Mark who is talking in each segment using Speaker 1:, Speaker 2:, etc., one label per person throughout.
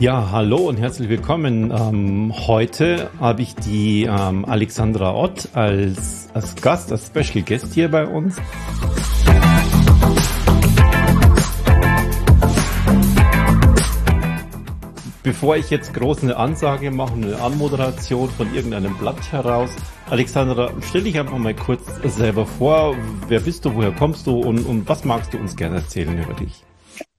Speaker 1: Ja, hallo und herzlich willkommen. Ähm, heute habe ich die ähm, Alexandra Ott als, als Gast, als Special Guest hier bei uns. Bevor ich jetzt groß eine Ansage mache, eine Anmoderation von irgendeinem Blatt heraus, Alexandra, stell dich einfach mal kurz selber vor. Wer bist du, woher kommst du und, und was magst du uns gerne erzählen über dich?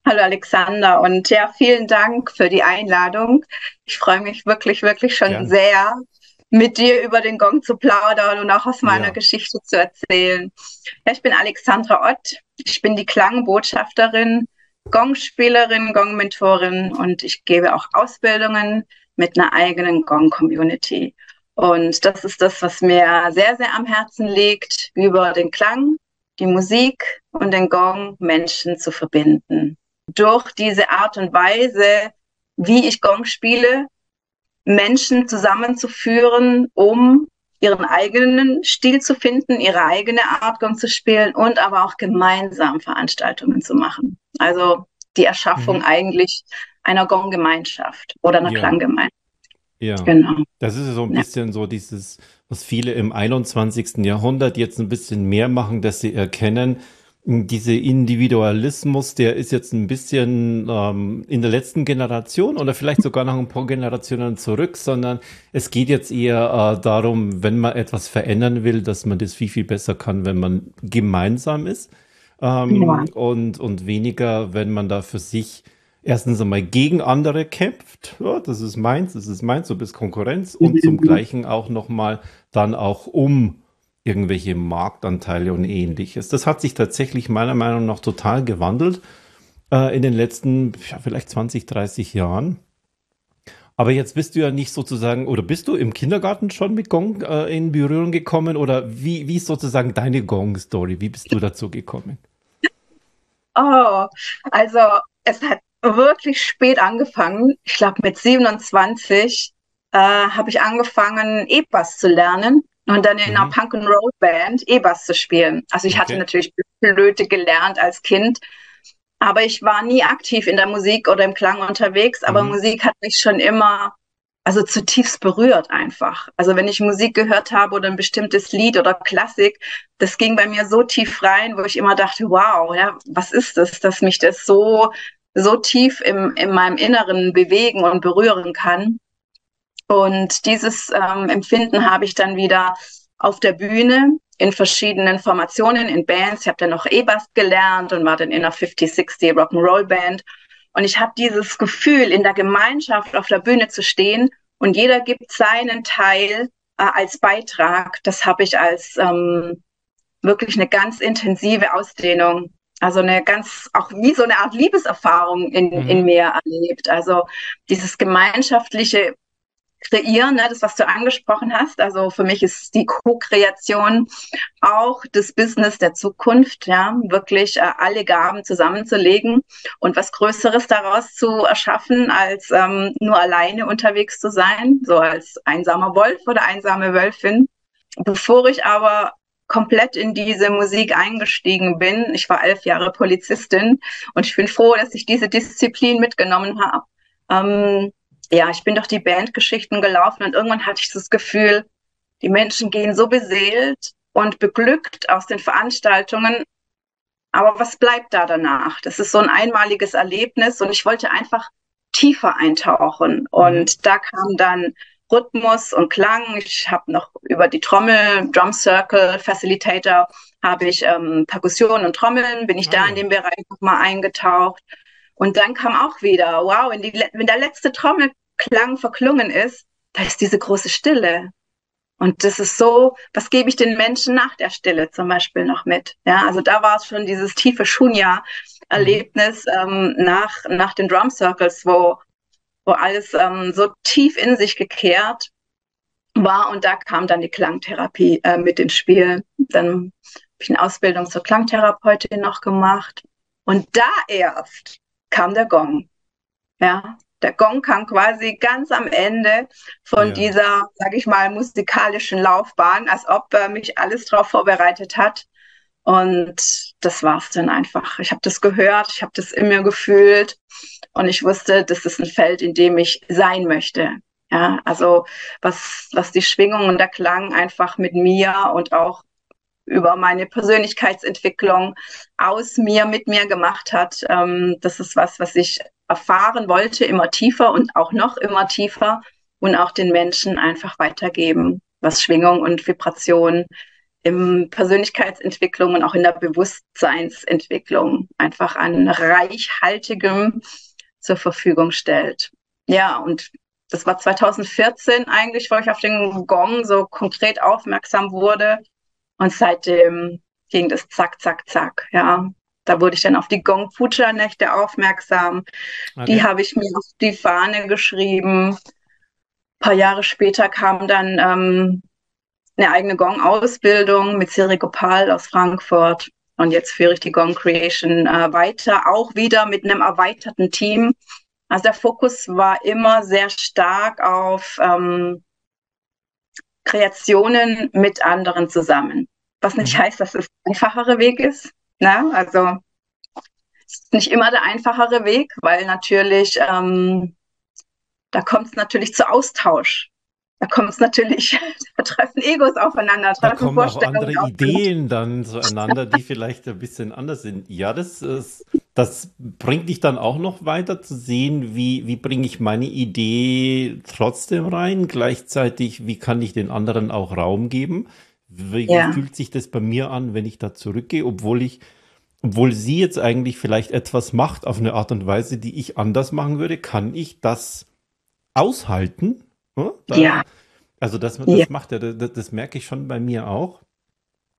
Speaker 2: Hallo Alexander und ja, vielen Dank für die Einladung. Ich freue mich wirklich, wirklich schon Gerne. sehr, mit dir über den Gong zu plaudern und auch aus meiner ja. Geschichte zu erzählen. Ja, ich bin Alexandra Ott. Ich bin die Klangbotschafterin, Gongspielerin, Gong-Mentorin und ich gebe auch Ausbildungen mit einer eigenen Gong-Community. Und das ist das, was mir sehr, sehr am Herzen liegt, über den Klang, die Musik und den Gong Menschen zu verbinden durch diese Art und Weise, wie ich Gong spiele, Menschen zusammenzuführen, um ihren eigenen Stil zu finden, ihre eigene Art Gong zu spielen und aber auch gemeinsam Veranstaltungen zu machen. Also die Erschaffung mhm. eigentlich einer Gong-Gemeinschaft oder einer ja. Klanggemeinschaft.
Speaker 1: Ja, genau. Das ist so ein bisschen ja. so dieses, was viele im 21. Jahrhundert jetzt ein bisschen mehr machen, dass sie erkennen, diese Individualismus, der ist jetzt ein bisschen ähm, in der letzten Generation oder vielleicht sogar noch ein paar Generationen zurück, sondern es geht jetzt eher äh, darum, wenn man etwas verändern will, dass man das viel, viel besser kann, wenn man gemeinsam ist ähm, ja. und, und weniger, wenn man da für sich erstens einmal gegen andere kämpft. Ja, das ist meins, das ist meins, du bist Konkurrenz und zum Gleichen auch nochmal dann auch um irgendwelche Marktanteile und ähnliches. Das hat sich tatsächlich meiner Meinung nach total gewandelt äh, in den letzten ja, vielleicht 20, 30 Jahren. Aber jetzt bist du ja nicht sozusagen, oder bist du im Kindergarten schon mit Gong äh, in Berührung gekommen? Oder wie, wie ist sozusagen deine Gong-Story? Wie bist du dazu gekommen?
Speaker 2: Oh, also es hat wirklich spät angefangen. Ich glaube, mit 27 äh, habe ich angefangen, E-Bass zu lernen und dann in mhm. einer Punk and Roll Band E-Bass zu spielen. Also ich okay. hatte natürlich Flöte gelernt als Kind, aber ich war nie aktiv in der Musik oder im Klang unterwegs. Aber mhm. Musik hat mich schon immer also zutiefst berührt einfach. Also wenn ich Musik gehört habe oder ein bestimmtes Lied oder Klassik, das ging bei mir so tief rein, wo ich immer dachte, wow, ja, was ist das, dass mich das so so tief im, in meinem Inneren bewegen und berühren kann. Und dieses ähm, Empfinden habe ich dann wieder auf der Bühne in verschiedenen Formationen, in Bands. Ich habe dann noch E-Bass gelernt und war dann in einer 50-60 Rock'n'Roll Band. Und ich habe dieses Gefühl, in der Gemeinschaft auf der Bühne zu stehen und jeder gibt seinen Teil äh, als Beitrag. Das habe ich als ähm, wirklich eine ganz intensive Ausdehnung, also eine ganz, auch wie so eine Art Liebeserfahrung in, mhm. in mir erlebt. Also dieses gemeinschaftliche kreieren, ne, das, was du angesprochen hast. Also für mich ist die Co-Kreation auch das Business der Zukunft, ja, wirklich äh, alle Gaben zusammenzulegen und was Größeres daraus zu erschaffen, als ähm, nur alleine unterwegs zu sein, so als einsamer Wolf oder einsame Wölfin. Bevor ich aber komplett in diese Musik eingestiegen bin. Ich war elf Jahre Polizistin und ich bin froh, dass ich diese Disziplin mitgenommen habe. Ähm, ja, ich bin durch die Bandgeschichten gelaufen und irgendwann hatte ich das Gefühl, die Menschen gehen so beseelt und beglückt aus den Veranstaltungen. Aber was bleibt da danach? Das ist so ein einmaliges Erlebnis und ich wollte einfach tiefer eintauchen. Und mhm. da kam dann Rhythmus und Klang. Ich habe noch über die Trommel, Drum Circle, Facilitator, habe ich ähm, Perkussion und Trommeln, bin ich oh. da in ah. dem Bereich nochmal eingetaucht. Und dann kam auch wieder, wow, wenn, die, wenn der letzte Trommelklang verklungen ist, da ist diese große Stille. Und das ist so, was gebe ich den Menschen nach der Stille zum Beispiel noch mit? Ja, also da war es schon dieses tiefe Shunya-Erlebnis ähm, nach, nach den Drum Circles, wo, wo alles ähm, so tief in sich gekehrt war. Und da kam dann die Klangtherapie äh, mit ins Spiel. Dann habe ich eine Ausbildung zur Klangtherapeutin noch gemacht. Und da erst kam der Gong. Ja, der Gong kam quasi ganz am Ende von ja. dieser, sag ich mal, musikalischen Laufbahn, als ob er mich alles darauf vorbereitet hat. Und das war's dann einfach. Ich habe das gehört, ich habe das in mir gefühlt und ich wusste, das ist ein Feld, in dem ich sein möchte. Ja, also was, was die Schwingung und der Klang einfach mit mir und auch über meine Persönlichkeitsentwicklung aus mir, mit mir gemacht hat. Ähm, das ist was, was ich erfahren wollte, immer tiefer und auch noch immer tiefer und auch den Menschen einfach weitergeben, was Schwingung und Vibration im Persönlichkeitsentwicklung und auch in der Bewusstseinsentwicklung einfach an reichhaltigem zur Verfügung stellt. Ja, und das war 2014 eigentlich, wo ich auf den Gong so konkret aufmerksam wurde. Und seitdem ging das zack, zack, zack. Ja, da wurde ich dann auf die Gong Puja Nächte aufmerksam. Okay. Die habe ich mir auf die Fahne geschrieben. Ein paar Jahre später kam dann ähm, eine eigene Gong-Ausbildung mit Siri Gopal aus Frankfurt. Und jetzt führe ich die Gong Creation äh, weiter, auch wieder mit einem erweiterten Team. Also der Fokus war immer sehr stark auf ähm, Kreationen mit anderen zusammen. Was nicht mhm. heißt, dass es ein einfachere Weg ist. Ne? Also es ist nicht immer der einfachere Weg, weil natürlich ähm, da kommt es natürlich zu Austausch da kommt es natürlich, da treffen Egos aufeinander,
Speaker 1: treffen da kommen auch andere Ideen dann zueinander, die vielleicht ein bisschen anders sind. Ja, das ist, das bringt dich dann auch noch weiter zu sehen, wie, wie bringe ich meine Idee trotzdem rein, gleichzeitig, wie kann ich den anderen auch Raum geben? Wie ja. fühlt sich das bei mir an, wenn ich da zurückgehe, obwohl ich, obwohl sie jetzt eigentlich vielleicht etwas macht auf eine Art und Weise, die ich anders machen würde, kann ich das aushalten?
Speaker 2: Hm? Da, ja.
Speaker 1: Also das, das ja. macht er, das, das, merke ich schon bei mir auch.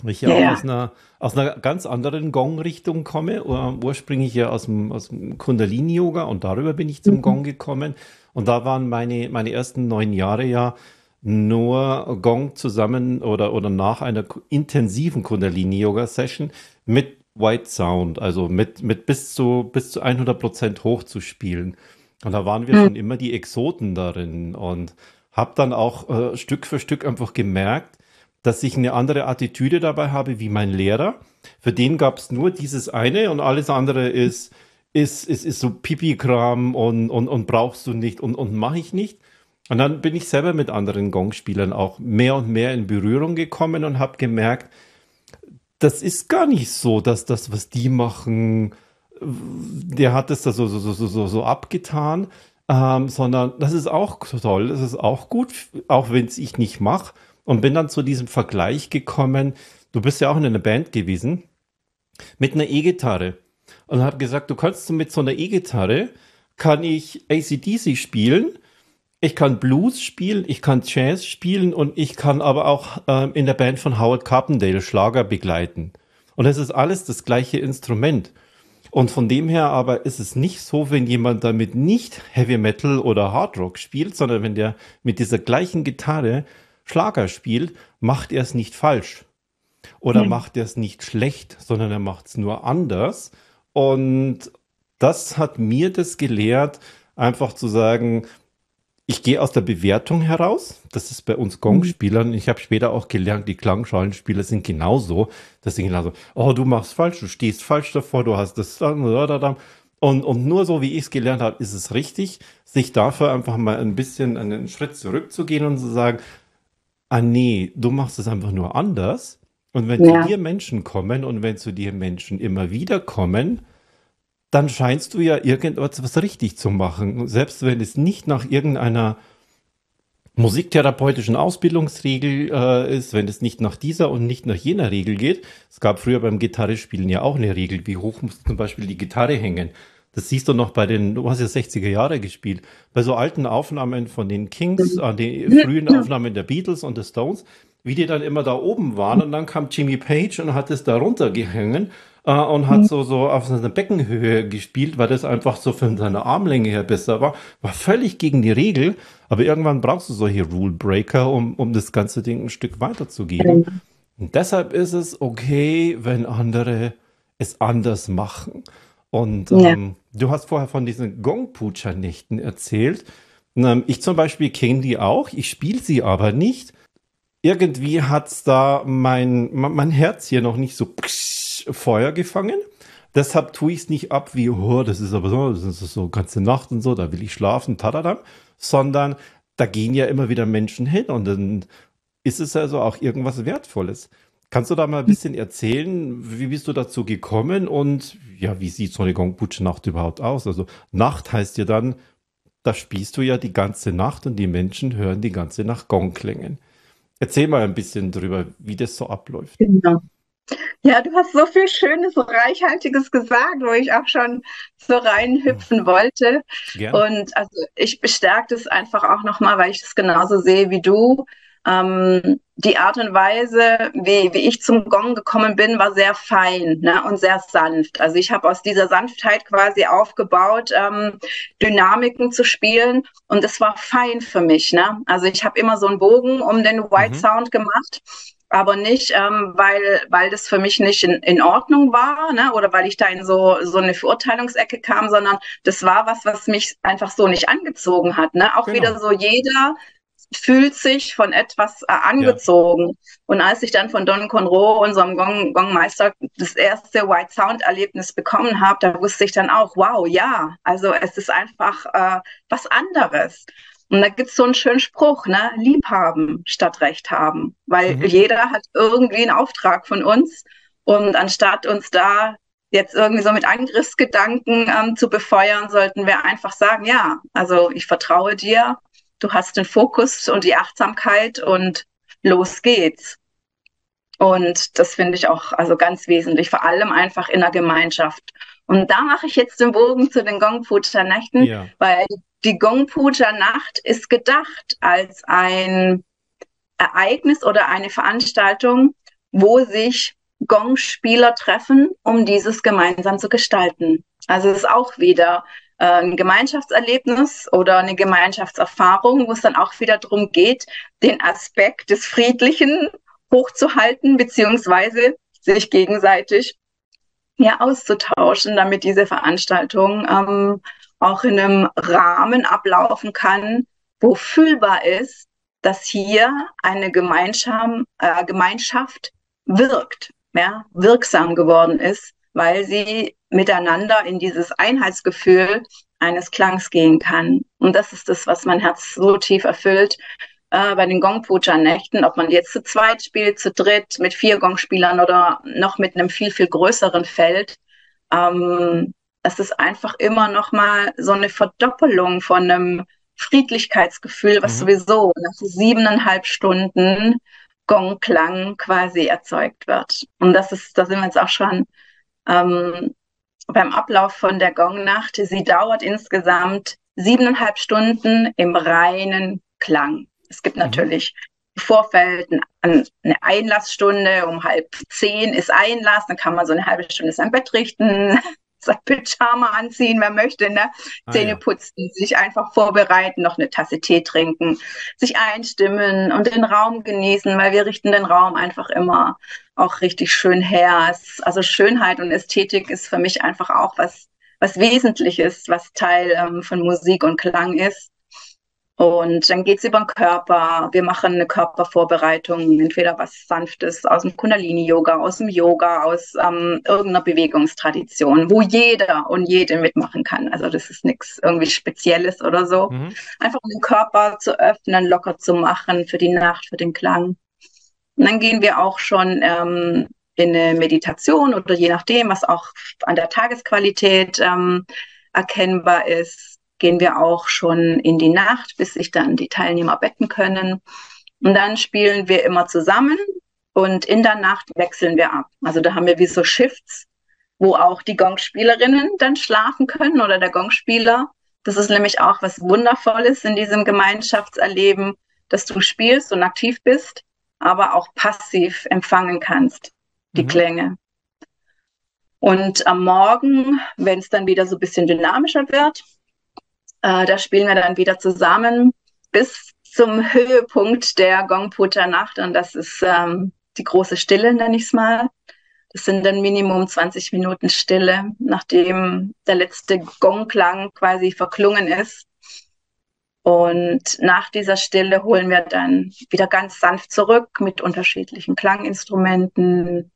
Speaker 1: Ich ja, ja. Aus, einer, aus einer ganz anderen Gong-Richtung komme, Ur, ursprünglich ja aus dem, aus dem Kundalini-Yoga und darüber bin ich zum mhm. Gong gekommen. Und da waren meine, meine ersten neun Jahre ja nur Gong zusammen oder, oder nach einer intensiven Kundalini-Yoga-Session mit White Sound, also mit, mit bis zu, bis zu 100 Prozent hochzuspielen. Und da waren wir mhm. schon immer die Exoten darin und habe dann auch äh, Stück für Stück einfach gemerkt, dass ich eine andere Attitüde dabei habe wie mein Lehrer. Für den gab es nur dieses eine und alles andere ist, ist, ist, ist so Pipi-Kram und, und, und brauchst du nicht und, und mache ich nicht. Und dann bin ich selber mit anderen Gongspielern auch mehr und mehr in Berührung gekommen und habe gemerkt, das ist gar nicht so, dass das, was die machen, der hat es da so, so, so, so, so abgetan, ähm, sondern das ist auch toll, das ist auch gut, auch wenn es ich nicht mache. Und bin dann zu diesem Vergleich gekommen, du bist ja auch in einer Band gewesen, mit einer E-Gitarre. Und habe gesagt, du kannst mit so einer E-Gitarre, kann ich ACDC spielen, ich kann Blues spielen, ich kann Jazz spielen und ich kann aber auch ähm, in der Band von Howard Carpendale Schlager begleiten. Und es ist alles das gleiche Instrument. Und von dem her aber ist es nicht so, wenn jemand damit nicht Heavy Metal oder Hard Rock spielt, sondern wenn der mit dieser gleichen Gitarre Schlager spielt, macht er es nicht falsch. Oder mhm. macht er es nicht schlecht, sondern er macht es nur anders. Und das hat mir das gelehrt, einfach zu sagen, ich gehe aus der Bewertung heraus. Das ist bei uns Gong-Spielern. Ich habe später auch gelernt, die Klangschalenspieler sind genauso. Das sind genauso, oh, du machst falsch, du stehst falsch davor, du hast das. Und, und nur so, wie ich es gelernt habe, ist es richtig, sich dafür einfach mal ein bisschen einen Schritt zurückzugehen und zu sagen, ah nee, du machst es einfach nur anders. Und wenn ja. zu dir Menschen kommen und wenn zu dir Menschen immer wieder kommen, dann scheinst du ja irgendwas richtig zu machen. Selbst wenn es nicht nach irgendeiner musiktherapeutischen Ausbildungsregel äh, ist, wenn es nicht nach dieser und nicht nach jener Regel geht. Es gab früher beim Gitarrespielen ja auch eine Regel, wie hoch muss zum Beispiel die Gitarre hängen. Das siehst du noch bei den, du hast ja 60er Jahre gespielt, bei so alten Aufnahmen von den Kings, an den frühen Aufnahmen der Beatles und der Stones, wie die dann immer da oben waren und dann kam Jimmy Page und hat es da runtergehängt äh, und hat mhm. so, so auf seine Beckenhöhe gespielt, weil das einfach so von seiner Armlänge her besser war. War völlig gegen die Regel, aber irgendwann brauchst du solche Rule Breaker, um, um das ganze Ding ein Stück weiterzugehen. Mhm. Und deshalb ist es okay, wenn andere es anders machen. Und ja. ähm, du hast vorher von diesen Gong-Pucha-Nächten erzählt. Ähm, ich zum Beispiel kenne die auch, ich spiele sie aber nicht. Irgendwie hat da mein, mein Herz hier noch nicht so psch, Feuer gefangen. Deshalb tue ich es nicht ab wie, oh, das ist aber so, das ist so ganze Nacht und so, da will ich schlafen, tadadam, sondern da gehen ja immer wieder Menschen hin und dann ist es also auch irgendwas Wertvolles. Kannst du da mal ein bisschen erzählen, wie bist du dazu gekommen und ja, wie sieht so eine Gongputsche-Nacht überhaupt aus? Also Nacht heißt ja dann, da spielst du ja die ganze Nacht und die Menschen hören die ganze Nacht Gong klingen. Erzähl mal ein bisschen drüber, wie das so abläuft. Genau.
Speaker 2: Ja, du hast so viel Schönes, Reichhaltiges gesagt, wo ich auch schon so reinhüpfen wollte. Gerne. Und also ich bestärke das einfach auch nochmal, weil ich das genauso sehe wie du. Ähm, die Art und Weise, wie, wie ich zum Gong gekommen bin, war sehr fein ne, und sehr sanft. Also ich habe aus dieser Sanftheit quasi aufgebaut, ähm, Dynamiken zu spielen und es war fein für mich. Ne? Also ich habe immer so einen Bogen um den White mhm. Sound gemacht aber nicht, ähm, weil, weil das für mich nicht in, in Ordnung war ne? oder weil ich da in so, so eine Verurteilungsecke kam, sondern das war was, was mich einfach so nicht angezogen hat. Ne? Auch genau. wieder so jeder fühlt sich von etwas äh, angezogen. Ja. Und als ich dann von Don Conroe, unserem Gong, Gongmeister, das erste White Sound Erlebnis bekommen habe, da wusste ich dann auch, wow, ja, also es ist einfach äh, was anderes. Und da gibt's so einen schönen Spruch, ne? Lieb haben statt Recht haben. Weil mhm. jeder hat irgendwie einen Auftrag von uns. Und anstatt uns da jetzt irgendwie so mit Angriffsgedanken ähm, zu befeuern, sollten wir einfach sagen, ja, also ich vertraue dir, du hast den Fokus und die Achtsamkeit und los geht's. Und das finde ich auch also ganz wesentlich, vor allem einfach in der Gemeinschaft. Und da mache ich jetzt den Bogen zu den Gongpuja-Nächten, ja. weil die Gongpuja-Nacht ist gedacht als ein Ereignis oder eine Veranstaltung, wo sich Gongspieler treffen, um dieses gemeinsam zu gestalten. Also es ist auch wieder ein Gemeinschaftserlebnis oder eine Gemeinschaftserfahrung, wo es dann auch wieder darum geht, den Aspekt des Friedlichen hochzuhalten, beziehungsweise sich gegenseitig ja auszutauschen, damit diese Veranstaltung ähm, auch in einem Rahmen ablaufen kann, wo fühlbar ist, dass hier eine Gemeinschaft, äh, Gemeinschaft wirkt, ja, wirksam geworden ist, weil sie miteinander in dieses Einheitsgefühl eines Klangs gehen kann. Und das ist das, was mein Herz so tief erfüllt äh, bei den Gongpuja-Nächten, ob man jetzt zu zweit spielt, zu dritt, mit vier Gongspielern oder noch mit einem viel, viel größeren Feld. Ähm, es ist einfach immer noch mal so eine Verdoppelung von einem Friedlichkeitsgefühl, was mhm. sowieso nach siebeneinhalb Stunden Gongklang quasi erzeugt wird. Und das ist, da sind wir jetzt auch schon ähm, beim Ablauf von der Gongnacht. Sie dauert insgesamt siebeneinhalb Stunden im reinen Klang. Es gibt mhm. natürlich im Vorfeld eine Einlassstunde, um halb zehn ist Einlass, dann kann man so eine halbe Stunde sein Bett richten, sein Pyjama anziehen, wer möchte, ne? Ah, Zähne ja. putzen, sich einfach vorbereiten, noch eine Tasse Tee trinken, sich einstimmen und den Raum genießen, weil wir richten den Raum einfach immer auch richtig schön her. Also Schönheit und Ästhetik ist für mich einfach auch was, was Wesentliches, was Teil ähm, von Musik und Klang ist. Und dann geht's über den Körper. Wir machen eine Körpervorbereitung, entweder was Sanftes aus dem Kundalini-Yoga, aus dem Yoga, aus ähm, irgendeiner Bewegungstradition, wo jeder und jede mitmachen kann. Also das ist nichts irgendwie Spezielles oder so. Mhm. Einfach um den Körper zu öffnen, locker zu machen für die Nacht, für den Klang. Und dann gehen wir auch schon ähm, in eine Meditation oder je nachdem, was auch an der Tagesqualität ähm, erkennbar ist gehen wir auch schon in die Nacht, bis sich dann die Teilnehmer betten können. Und dann spielen wir immer zusammen und in der Nacht wechseln wir ab. Also da haben wir wie so Shifts, wo auch die Gongspielerinnen dann schlafen können oder der Gongspieler. Das ist nämlich auch was Wundervolles in diesem Gemeinschaftserleben, dass du spielst und aktiv bist, aber auch passiv empfangen kannst, die mhm. Klänge. Und am Morgen, wenn es dann wieder so ein bisschen dynamischer wird, äh, da spielen wir dann wieder zusammen bis zum Höhepunkt der Gongpuja-Nacht und das ist ähm, die große Stille, nenne ich es mal. Das sind dann Minimum 20 Minuten Stille, nachdem der letzte Gongklang quasi verklungen ist. Und nach dieser Stille holen wir dann wieder ganz sanft zurück mit unterschiedlichen Klanginstrumenten,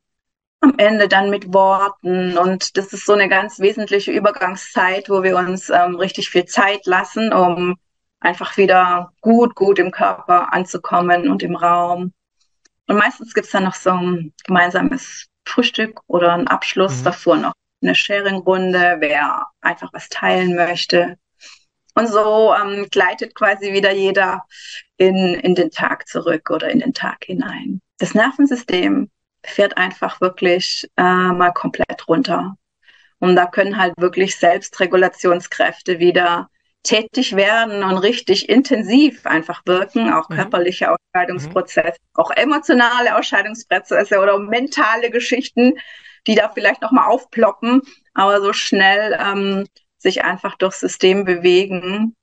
Speaker 2: am Ende dann mit Worten. Und das ist so eine ganz wesentliche Übergangszeit, wo wir uns ähm, richtig viel Zeit lassen, um einfach wieder gut, gut im Körper anzukommen und im Raum. Und meistens gibt es dann noch so ein gemeinsames Frühstück oder einen Abschluss mhm. davor noch eine Sharing-Runde, wer einfach was teilen möchte. Und so ähm, gleitet quasi wieder jeder in, in den Tag zurück oder in den Tag hinein. Das Nervensystem fährt einfach wirklich äh, mal komplett runter. Und da können halt wirklich Selbstregulationskräfte wieder tätig werden und richtig intensiv einfach wirken, auch mhm. körperliche Ausscheidungsprozesse, mhm. auch emotionale Ausscheidungsprozesse oder mentale Geschichten, die da vielleicht nochmal aufploppen, aber so schnell ähm, sich einfach durchs System bewegen.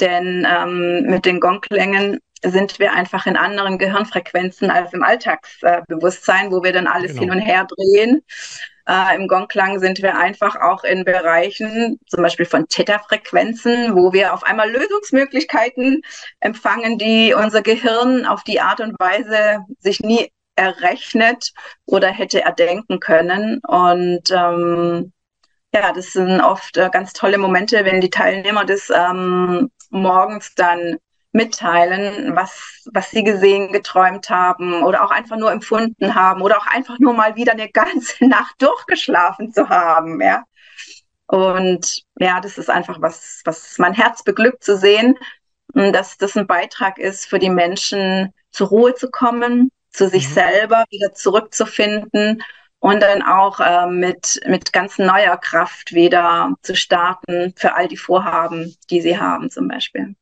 Speaker 2: Denn ähm, mit den Gongklängen sind wir einfach in anderen Gehirnfrequenzen als im Alltagsbewusstsein, wo wir dann alles genau. hin und her drehen. Äh, Im Gongklang sind wir einfach auch in Bereichen, zum Beispiel von Theta-Frequenzen, wo wir auf einmal Lösungsmöglichkeiten empfangen, die unser Gehirn auf die Art und Weise sich nie errechnet oder hätte erdenken können. Und ähm, ja, das sind oft äh, ganz tolle Momente, wenn die Teilnehmer des ähm, morgens dann mitteilen, was, was sie gesehen, geträumt haben oder auch einfach nur empfunden haben oder auch einfach nur mal wieder eine ganze Nacht durchgeschlafen zu haben, ja. Und ja, das ist einfach was, was mein Herz beglückt zu sehen, dass das ein Beitrag ist für die Menschen, zur Ruhe zu kommen, zu sich mhm. selber wieder zurückzufinden und dann auch äh, mit, mit ganz neuer Kraft wieder zu starten für all die Vorhaben, die sie haben zum Beispiel.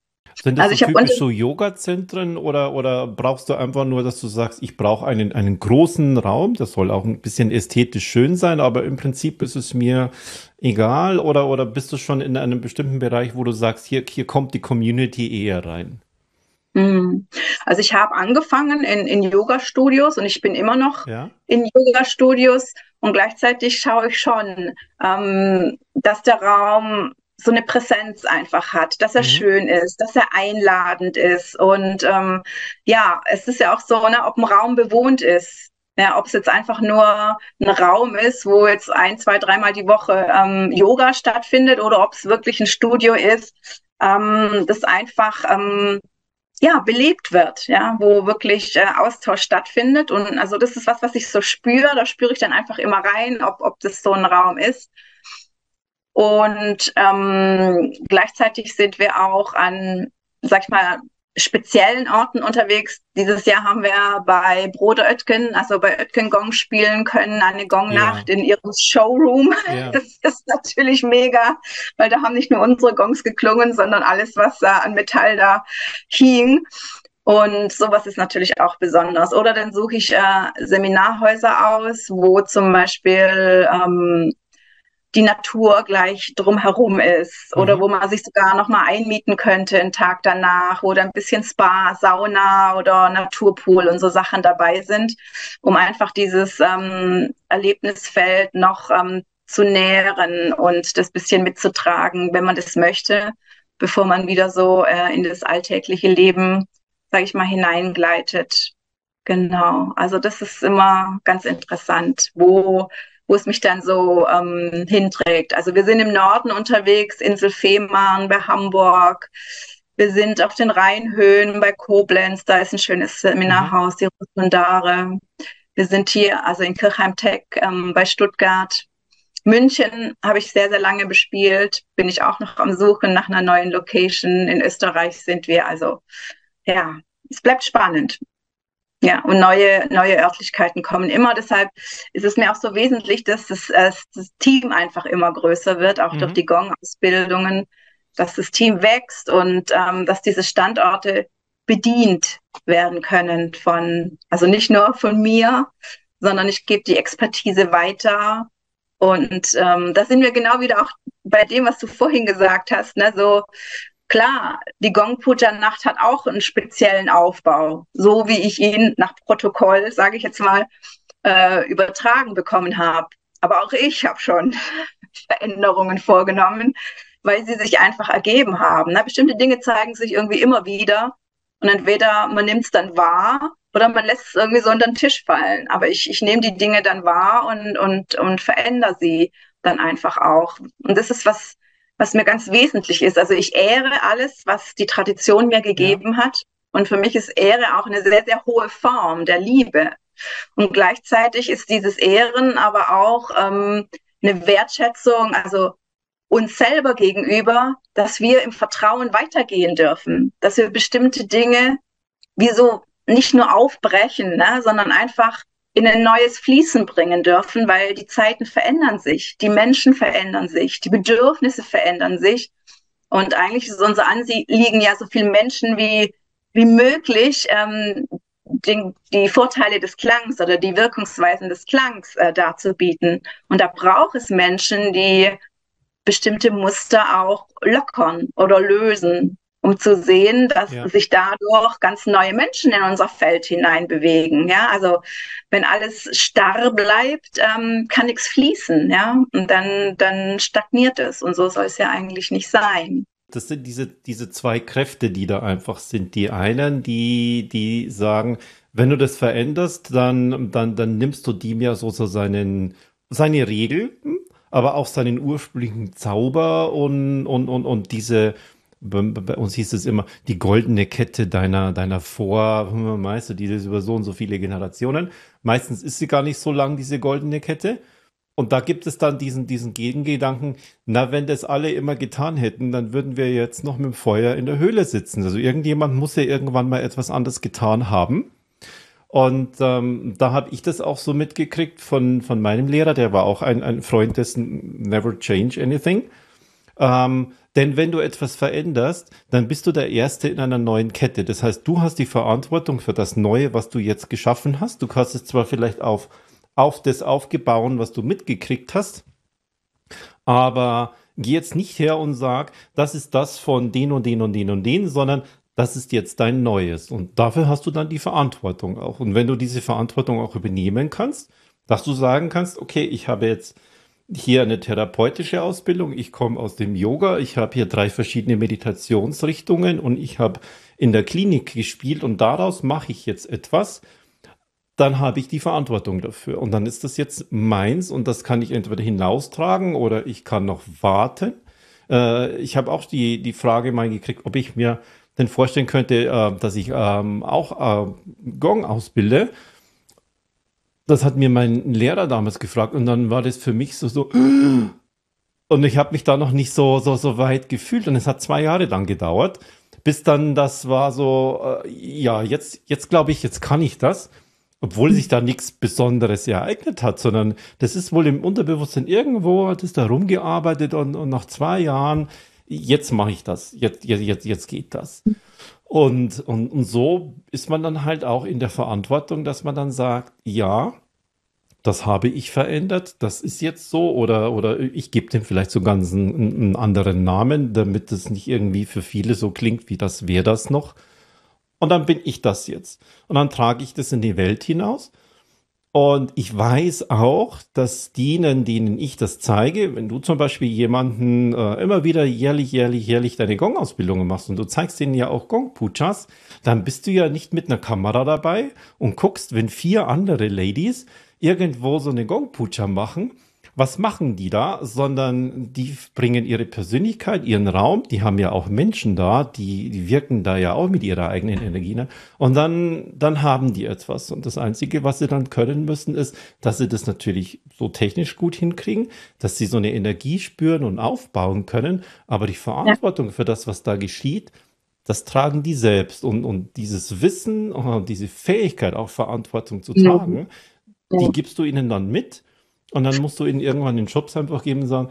Speaker 1: Sind das also so typisch so Yoga-Zentren oder, oder brauchst du einfach nur, dass du sagst, ich brauche einen, einen großen Raum, das soll auch ein bisschen ästhetisch schön sein, aber im Prinzip ist es mir egal oder, oder bist du schon in einem bestimmten Bereich, wo du sagst, hier, hier kommt die Community eher rein?
Speaker 2: Hm. Also ich habe angefangen in, in Yoga-Studios und ich bin immer noch ja. in Yoga-Studios und gleichzeitig schaue ich schon, ähm, dass der Raum so eine Präsenz einfach hat, dass er mhm. schön ist, dass er einladend ist und ähm, ja, es ist ja auch so, ne, ob ein Raum bewohnt ist. Ja, ob es jetzt einfach nur ein Raum ist, wo jetzt ein, zwei, dreimal die Woche ähm, Yoga stattfindet oder ob es wirklich ein Studio ist, ähm, das einfach ähm, ja, belebt wird, ja, wo wirklich äh, Austausch stattfindet. Und also das ist was, was ich so spüre. Da spüre ich dann einfach immer rein, ob, ob das so ein Raum ist. Und ähm, gleichzeitig sind wir auch an, sag ich mal, speziellen Orten unterwegs. Dieses Jahr haben wir bei Brode Oetken, also bei Oetken Gong spielen können, eine Gongnacht ja. in ihrem Showroom. Ja. Das ist natürlich mega, weil da haben nicht nur unsere Gongs geklungen, sondern alles, was da an Metall da hing. Und sowas ist natürlich auch besonders. Oder dann suche ich äh, Seminarhäuser aus, wo zum Beispiel ähm, die Natur gleich drumherum ist mhm. oder wo man sich sogar noch mal einmieten könnte einen Tag danach oder ein bisschen Spa, Sauna oder Naturpool und so Sachen dabei sind, um einfach dieses ähm, Erlebnisfeld noch ähm, zu nähren und das bisschen mitzutragen, wenn man das möchte, bevor man wieder so äh, in das alltägliche Leben, sage ich mal, hineingleitet. Genau. Also das ist immer ganz interessant, wo wo es mich dann so ähm, hinträgt. Also wir sind im Norden unterwegs, Insel Fehmarn bei Hamburg. Wir sind auf den Rheinhöhen bei Koblenz, da ist ein schönes Seminarhaus, mhm. die Rotundare. Wir sind hier, also in Kirchheim-Tech ähm, bei Stuttgart. München habe ich sehr, sehr lange bespielt. Bin ich auch noch am Suchen nach einer neuen Location. In Österreich sind wir. Also ja, es bleibt spannend. Ja, und neue, neue Örtlichkeiten kommen immer. Deshalb ist es mir auch so wesentlich, dass das, äh, das Team einfach immer größer wird, auch mhm. durch die Gong-Ausbildungen, dass das Team wächst und ähm, dass diese Standorte bedient werden können von, also nicht nur von mir, sondern ich gebe die Expertise weiter. Und ähm, da sind wir genau wieder auch bei dem, was du vorhin gesagt hast, ne, so Klar, die Gong Puja Nacht hat auch einen speziellen Aufbau, so wie ich ihn nach Protokoll, sage ich jetzt mal, äh, übertragen bekommen habe. Aber auch ich habe schon Veränderungen vorgenommen, weil sie sich einfach ergeben haben. Na, bestimmte Dinge zeigen sich irgendwie immer wieder und entweder man nimmt es dann wahr oder man lässt es irgendwie so unter den Tisch fallen. Aber ich, ich nehme die Dinge dann wahr und, und, und verändere sie dann einfach auch. Und das ist was, was mir ganz wesentlich ist. Also ich ehre alles, was die Tradition mir gegeben ja. hat. Und für mich ist Ehre auch eine sehr, sehr hohe Form der Liebe. Und gleichzeitig ist dieses Ehren aber auch ähm, eine Wertschätzung, also uns selber gegenüber, dass wir im Vertrauen weitergehen dürfen, dass wir bestimmte Dinge wie so nicht nur aufbrechen, ne, sondern einfach in ein neues Fließen bringen dürfen, weil die Zeiten verändern sich, die Menschen verändern sich, die Bedürfnisse verändern sich. Und eigentlich ist unser Anliegen ja so viele Menschen wie, wie möglich ähm, den, die Vorteile des Klangs oder die Wirkungsweisen des Klangs äh, darzubieten. Und da braucht es Menschen, die bestimmte Muster auch lockern oder lösen um zu sehen, dass ja. sich dadurch ganz neue Menschen in unser Feld hineinbewegen. Ja, also wenn alles starr bleibt, ähm, kann nichts fließen. Ja, und dann, dann stagniert es. Und so soll es ja eigentlich nicht sein.
Speaker 1: Das sind diese, diese zwei Kräfte, die da einfach sind. Die einen, die, die sagen, wenn du das veränderst, dann, dann, dann nimmst du dem ja so, so seinen, seine Regel, aber auch seinen ursprünglichen Zauber und, und, und, und diese, bei, uns hieß es immer, die goldene Kette deiner, deiner Vormeister, die ist über so und so viele Generationen. Meistens ist sie gar nicht so lang, diese goldene Kette. Und da gibt es dann diesen, diesen Gegengedanken, na, wenn das alle immer getan hätten, dann würden wir jetzt noch mit dem Feuer in der Höhle sitzen. Also irgendjemand muss ja irgendwann mal etwas anderes getan haben. Und ähm, da habe ich das auch so mitgekriegt von, von meinem Lehrer, der war auch ein, ein Freund dessen Never Change Anything. Ähm, denn wenn du etwas veränderst, dann bist du der Erste in einer neuen Kette. Das heißt, du hast die Verantwortung für das Neue, was du jetzt geschaffen hast. Du kannst es zwar vielleicht auf, auf das aufgebauen, was du mitgekriegt hast, aber geh jetzt nicht her und sag, das ist das von den und den und den und den, sondern das ist jetzt dein Neues. Und dafür hast du dann die Verantwortung auch. Und wenn du diese Verantwortung auch übernehmen kannst, dass du sagen kannst, okay, ich habe jetzt hier eine therapeutische Ausbildung. Ich komme aus dem Yoga. Ich habe hier drei verschiedene Meditationsrichtungen und ich habe in der Klinik gespielt und daraus mache ich jetzt etwas. Dann habe ich die Verantwortung dafür. Und dann ist das jetzt meins und das kann ich entweder hinaustragen oder ich kann noch warten. Äh, ich habe auch die, die Frage mal gekriegt, ob ich mir denn vorstellen könnte, äh, dass ich ähm, auch äh, Gong ausbilde das hat mir mein Lehrer damals gefragt und dann war das für mich so so und ich habe mich da noch nicht so so so weit gefühlt und es hat zwei Jahre dann gedauert, bis dann das war so äh, ja jetzt jetzt glaube ich jetzt kann ich das, obwohl sich da nichts Besonderes ereignet hat, sondern das ist wohl im Unterbewusstsein irgendwo hat es da rumgearbeitet und, und nach zwei Jahren jetzt mache ich das, jetzt jetzt jetzt geht das. Und, und, und so ist man dann halt auch in der Verantwortung, dass man dann sagt, ja, das habe ich verändert, das ist jetzt so oder, oder ich gebe dem vielleicht so ganz einen, einen anderen Namen, damit es nicht irgendwie für viele so klingt, wie das wäre das noch. Und dann bin ich das jetzt. Und dann trage ich das in die Welt hinaus. Und ich weiß auch, dass denen, denen ich das zeige, wenn du zum Beispiel jemanden äh, immer wieder jährlich, jährlich, jährlich deine Gong-Ausbildungen machst und du zeigst denen ja auch Gong-Puchas, dann bist du ja nicht mit einer Kamera dabei und guckst, wenn vier andere Ladies irgendwo so eine Gong-Pucha machen was machen die da, sondern die bringen ihre Persönlichkeit, ihren Raum, die haben ja auch Menschen da, die, die wirken da ja auch mit ihrer eigenen Energie. Ne? Und dann, dann haben die etwas. Und das Einzige, was sie dann können müssen, ist, dass sie das natürlich so technisch gut hinkriegen, dass sie so eine Energie spüren und aufbauen können. Aber die Verantwortung ja. für das, was da geschieht, das tragen die selbst. Und, und dieses Wissen und diese Fähigkeit, auch Verantwortung zu tragen, ja. die gibst du ihnen dann mit. Und dann musst du ihnen irgendwann den Jobs einfach geben und sagen,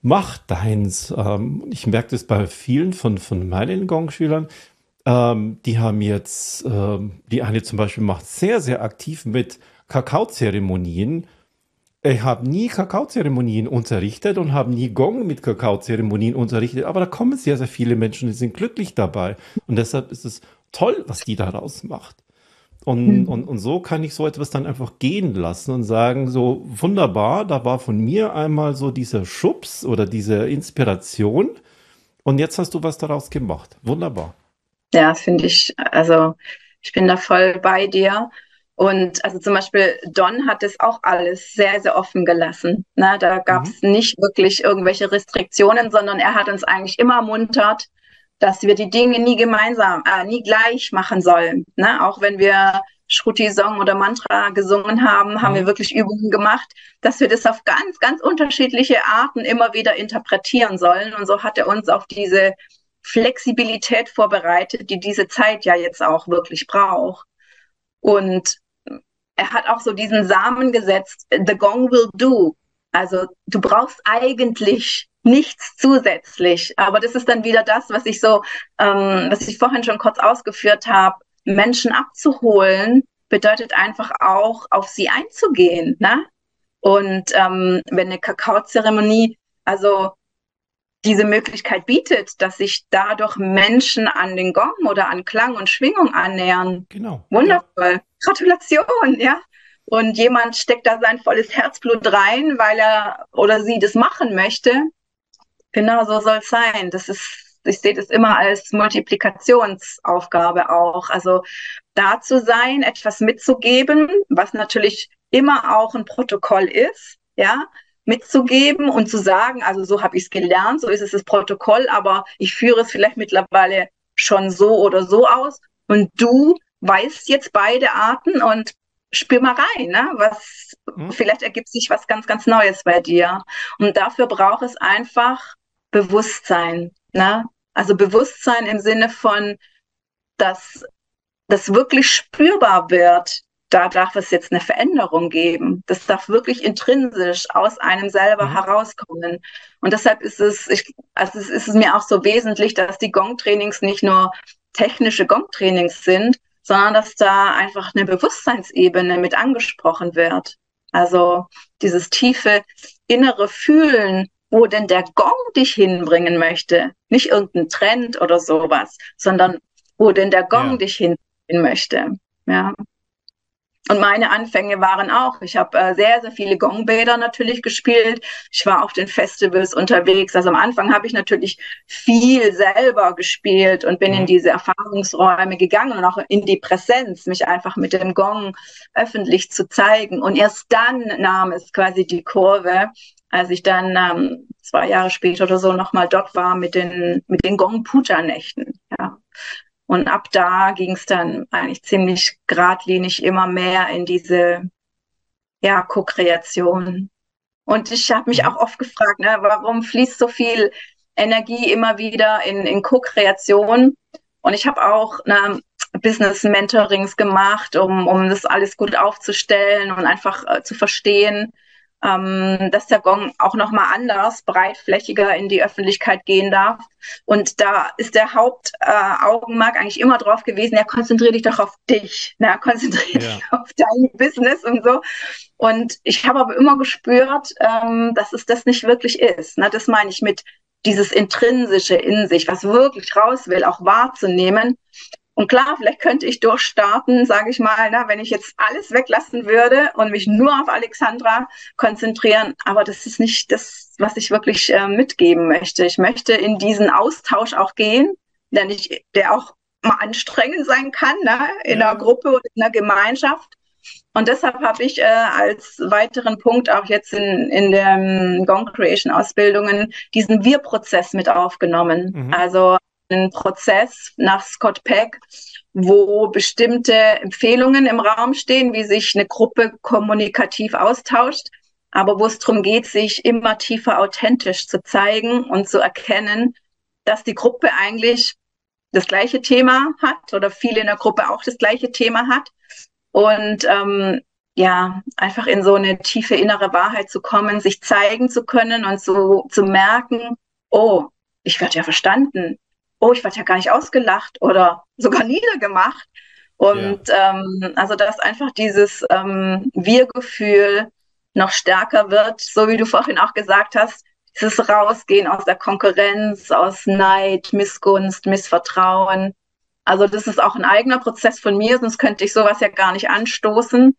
Speaker 1: mach deins. Ähm, ich merke das bei vielen von, von meinen Gong-Schülern. Ähm, die haben jetzt, ähm, die eine zum Beispiel macht sehr, sehr aktiv mit Kakaozeremonien. Ich habe nie Kakaozeremonien unterrichtet und habe nie Gong mit Kakaozeremonien unterrichtet, aber da kommen sehr, sehr viele Menschen, die sind glücklich dabei. Und deshalb ist es toll, was die daraus macht. Und, mhm. und, und so kann ich so etwas dann einfach gehen lassen und sagen, so wunderbar, da war von mir einmal so dieser Schubs oder diese Inspiration und jetzt hast du was daraus gemacht. Wunderbar.
Speaker 2: Ja, finde ich, also Ich bin da voll bei dir. Und also zum Beispiel Don hat es auch alles sehr, sehr offen gelassen. Ne? Da gab es mhm. nicht wirklich irgendwelche Restriktionen, sondern er hat uns eigentlich immer ermuntert, dass wir die Dinge nie gemeinsam, äh, nie gleich machen sollen. Ne? Auch wenn wir Shruti-Song oder Mantra gesungen haben, haben mhm. wir wirklich Übungen gemacht, dass wir das auf ganz, ganz unterschiedliche Arten immer wieder interpretieren sollen. Und so hat er uns auf diese Flexibilität vorbereitet, die diese Zeit ja jetzt auch wirklich braucht. Und er hat auch so diesen Samen gesetzt, the gong will do. Also du brauchst eigentlich nichts zusätzlich. Aber das ist dann wieder das, was ich so, ähm, was ich vorhin schon kurz ausgeführt habe. Menschen abzuholen bedeutet einfach auch, auf sie einzugehen. Ne? Und ähm, wenn eine Kakaozeremonie, also diese Möglichkeit bietet, dass sich dadurch Menschen an den Gong oder an Klang und Schwingung annähern. Genau. Wundervoll. Ja. Gratulation, ja. Und jemand steckt da sein volles Herzblut rein, weil er oder sie das machen möchte. Genau so soll es sein. Das ist, ich sehe das immer als Multiplikationsaufgabe auch. Also da zu sein, etwas mitzugeben, was natürlich immer auch ein Protokoll ist, ja, mitzugeben und zu sagen, also so habe ich es gelernt, so ist es das Protokoll, aber ich führe es vielleicht mittlerweile schon so oder so aus und du weißt jetzt beide Arten und spür mal rein, ne? was hm. vielleicht ergibt sich was ganz, ganz Neues bei dir. Und dafür braucht es einfach Bewusstsein. Ne? Also Bewusstsein im Sinne von, dass das wirklich spürbar wird, da darf es jetzt eine Veränderung geben. Das darf wirklich intrinsisch aus einem selber mhm. herauskommen. Und deshalb ist es, ich, also es ist mir auch so wesentlich, dass die Gong-Trainings nicht nur technische Gong-Trainings sind, sondern dass da einfach eine Bewusstseinsebene mit angesprochen wird. Also dieses tiefe innere Fühlen, wo denn der Gong dich hinbringen möchte. Nicht irgendein Trend oder sowas, sondern wo denn der Gong ja. dich hinbringen möchte. Ja. Und meine Anfänge waren auch, ich habe äh, sehr, sehr viele Gongbäder natürlich gespielt. Ich war auf den Festivals unterwegs. Also am Anfang habe ich natürlich viel selber gespielt und bin mhm. in diese Erfahrungsräume gegangen und auch in die Präsenz, mich einfach mit dem Gong öffentlich zu zeigen. Und erst dann nahm es quasi die Kurve, als ich dann ähm, zwei Jahre später oder so nochmal dort war mit den, mit den Gong-Puja-Nächten. Ja. Und ab da ging es dann eigentlich ziemlich geradlinig immer mehr in diese ja, Co-Kreation. Und ich habe mich mhm. auch oft gefragt, ne, warum fließt so viel Energie immer wieder in, in Co-Kreation? Und ich habe auch ne, Business-Mentorings gemacht, um, um das alles gut aufzustellen und einfach äh, zu verstehen, ähm, dass der Gong auch nochmal anders, breitflächiger in die Öffentlichkeit gehen darf. Und da ist der Hauptaugenmerk äh, eigentlich immer drauf gewesen, ja, konzentriere dich doch auf dich, na, konzentriere ja. dich auf dein Business und so. Und ich habe aber immer gespürt, ähm, dass es das nicht wirklich ist. Na, das meine ich mit dieses Intrinsische in sich, was wirklich raus will, auch wahrzunehmen und klar, vielleicht könnte ich durchstarten, sage ich mal, na, wenn ich jetzt alles weglassen würde und mich nur auf Alexandra konzentrieren. Aber das ist nicht das, was ich wirklich äh, mitgeben möchte. Ich möchte in diesen Austausch auch gehen, der, nicht, der auch mal anstrengend sein kann, ne, in ja. einer Gruppe oder in einer Gemeinschaft. Und deshalb habe ich äh, als weiteren Punkt auch jetzt in, in der Gong Creation Ausbildungen diesen Wir-Prozess mit aufgenommen. Mhm. Also einen Prozess nach Scott Peck, wo bestimmte Empfehlungen im Raum stehen, wie sich eine Gruppe kommunikativ austauscht, aber wo es darum geht, sich immer tiefer authentisch zu zeigen und zu erkennen, dass die Gruppe eigentlich das gleiche Thema hat oder viele in der Gruppe auch das gleiche Thema hat. Und ähm, ja, einfach in so eine tiefe innere Wahrheit zu kommen, sich zeigen zu können und so zu merken, oh, ich werde ja verstanden, oh, ich werde ja gar nicht ausgelacht oder sogar niedergemacht. Und ja. ähm, also dass einfach dieses ähm, Wir-Gefühl noch stärker wird, so wie du vorhin auch gesagt hast, dieses Rausgehen aus der Konkurrenz, aus Neid, Missgunst, Missvertrauen. Also das ist auch ein eigener Prozess von mir, sonst könnte ich sowas ja gar nicht anstoßen.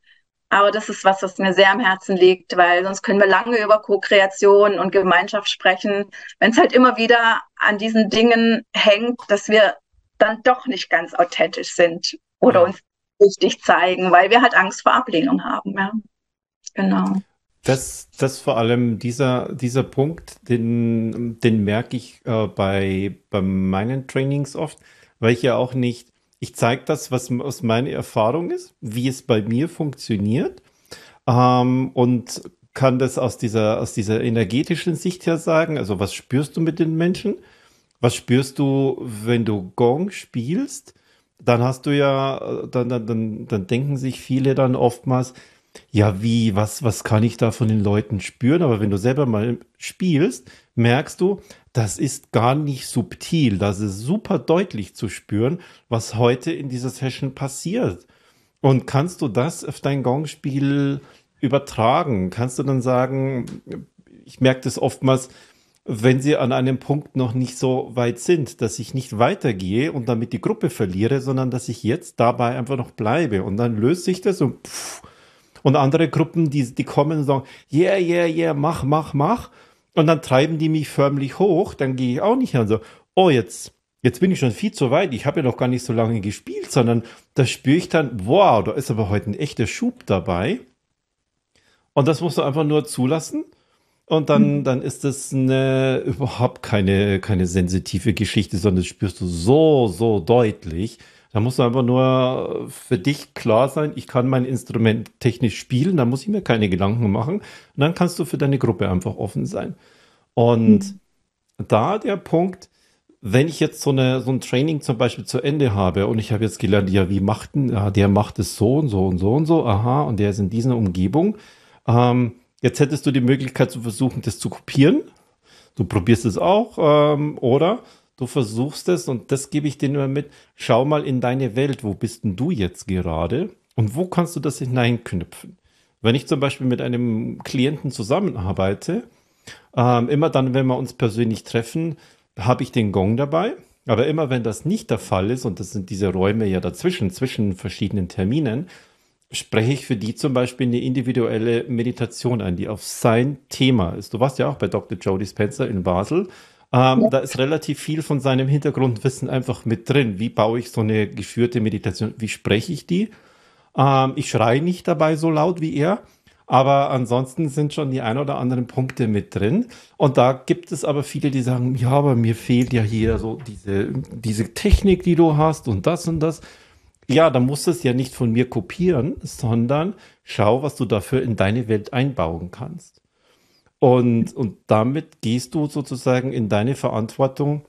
Speaker 2: Aber das ist was, was mir sehr am Herzen liegt, weil sonst können wir lange über Co-Kreation und Gemeinschaft sprechen. Wenn es halt immer wieder an diesen Dingen hängt, dass wir dann doch nicht ganz authentisch sind. oder ja. uns richtig zeigen, weil wir halt Angst vor Ablehnung haben. Ja. Genau.
Speaker 1: Das, das vor allem, dieser, dieser Punkt, den, den merke ich äh, bei, bei meinen Trainings oft, weil ich ja auch nicht, ich zeige das, was aus meiner Erfahrung ist, wie es bei mir funktioniert ähm, und kann das aus dieser, aus dieser energetischen Sicht her sagen. Also was spürst du mit den Menschen? Was spürst du, wenn du Gong spielst? Dann hast du ja, dann, dann, dann, dann denken sich viele dann oftmals, ja, wie, was, was kann ich da von den Leuten spüren? Aber wenn du selber mal spielst, merkst du, das ist gar nicht subtil. Das ist super deutlich zu spüren, was heute in dieser Session passiert. Und kannst du das auf dein Gongspiel übertragen? Kannst du dann sagen, ich merke das oftmals, wenn sie an einem Punkt noch nicht so weit sind, dass ich nicht weitergehe und damit die Gruppe verliere, sondern dass ich jetzt dabei einfach noch bleibe. Und dann löst sich das und pff, und andere Gruppen, die, die kommen und sagen, yeah, yeah, yeah, mach, mach, mach. Und dann treiben die mich förmlich hoch, dann gehe ich auch nicht an so, oh, jetzt, jetzt bin ich schon viel zu weit, ich habe ja noch gar nicht so lange gespielt, sondern da spüre ich dann, wow, da ist aber heute ein echter Schub dabei. Und das musst du einfach nur zulassen. Und dann, mhm. dann ist das eine, überhaupt keine, keine sensitive Geschichte, sondern das spürst du so, so deutlich. Da muss einfach nur für dich klar sein, ich kann mein Instrument technisch spielen, da muss ich mir keine Gedanken machen. Und dann kannst du für deine Gruppe einfach offen sein. Und mhm. da der Punkt, wenn ich jetzt so, eine, so ein Training zum Beispiel zu Ende habe und ich habe jetzt gelernt, ja, wie macht denn, ja, der macht es so und so und so und so, aha, und der ist in dieser Umgebung. Ähm, jetzt hättest du die Möglichkeit zu versuchen, das zu kopieren. Du probierst es auch, ähm, oder du versuchst es und das gebe ich dir nur mit. Schau mal in deine Welt, wo bist denn du jetzt gerade und wo kannst du das hineinknüpfen? Wenn ich zum Beispiel mit einem Klienten zusammenarbeite, ähm, immer dann, wenn wir uns persönlich treffen, habe ich den Gong dabei. Aber immer wenn das nicht der Fall ist, und das sind diese Räume ja dazwischen, zwischen verschiedenen Terminen, spreche ich für die zum Beispiel eine individuelle Meditation ein, die auf sein Thema ist. Du warst ja auch bei Dr. Jody Spencer in Basel ähm, ja. Da ist relativ viel von seinem Hintergrundwissen einfach mit drin. Wie baue ich so eine geführte Meditation? Wie spreche ich die? Ähm, ich schreie nicht dabei so laut wie er, aber ansonsten sind schon die ein oder anderen Punkte mit drin. Und da gibt es aber viele, die sagen, ja, aber mir fehlt ja hier so diese, diese Technik, die du hast und das und das. Ja, dann musst du es ja nicht von mir kopieren, sondern schau, was du dafür in deine Welt einbauen kannst. Und, und damit gehst du sozusagen in deine Verantwortung,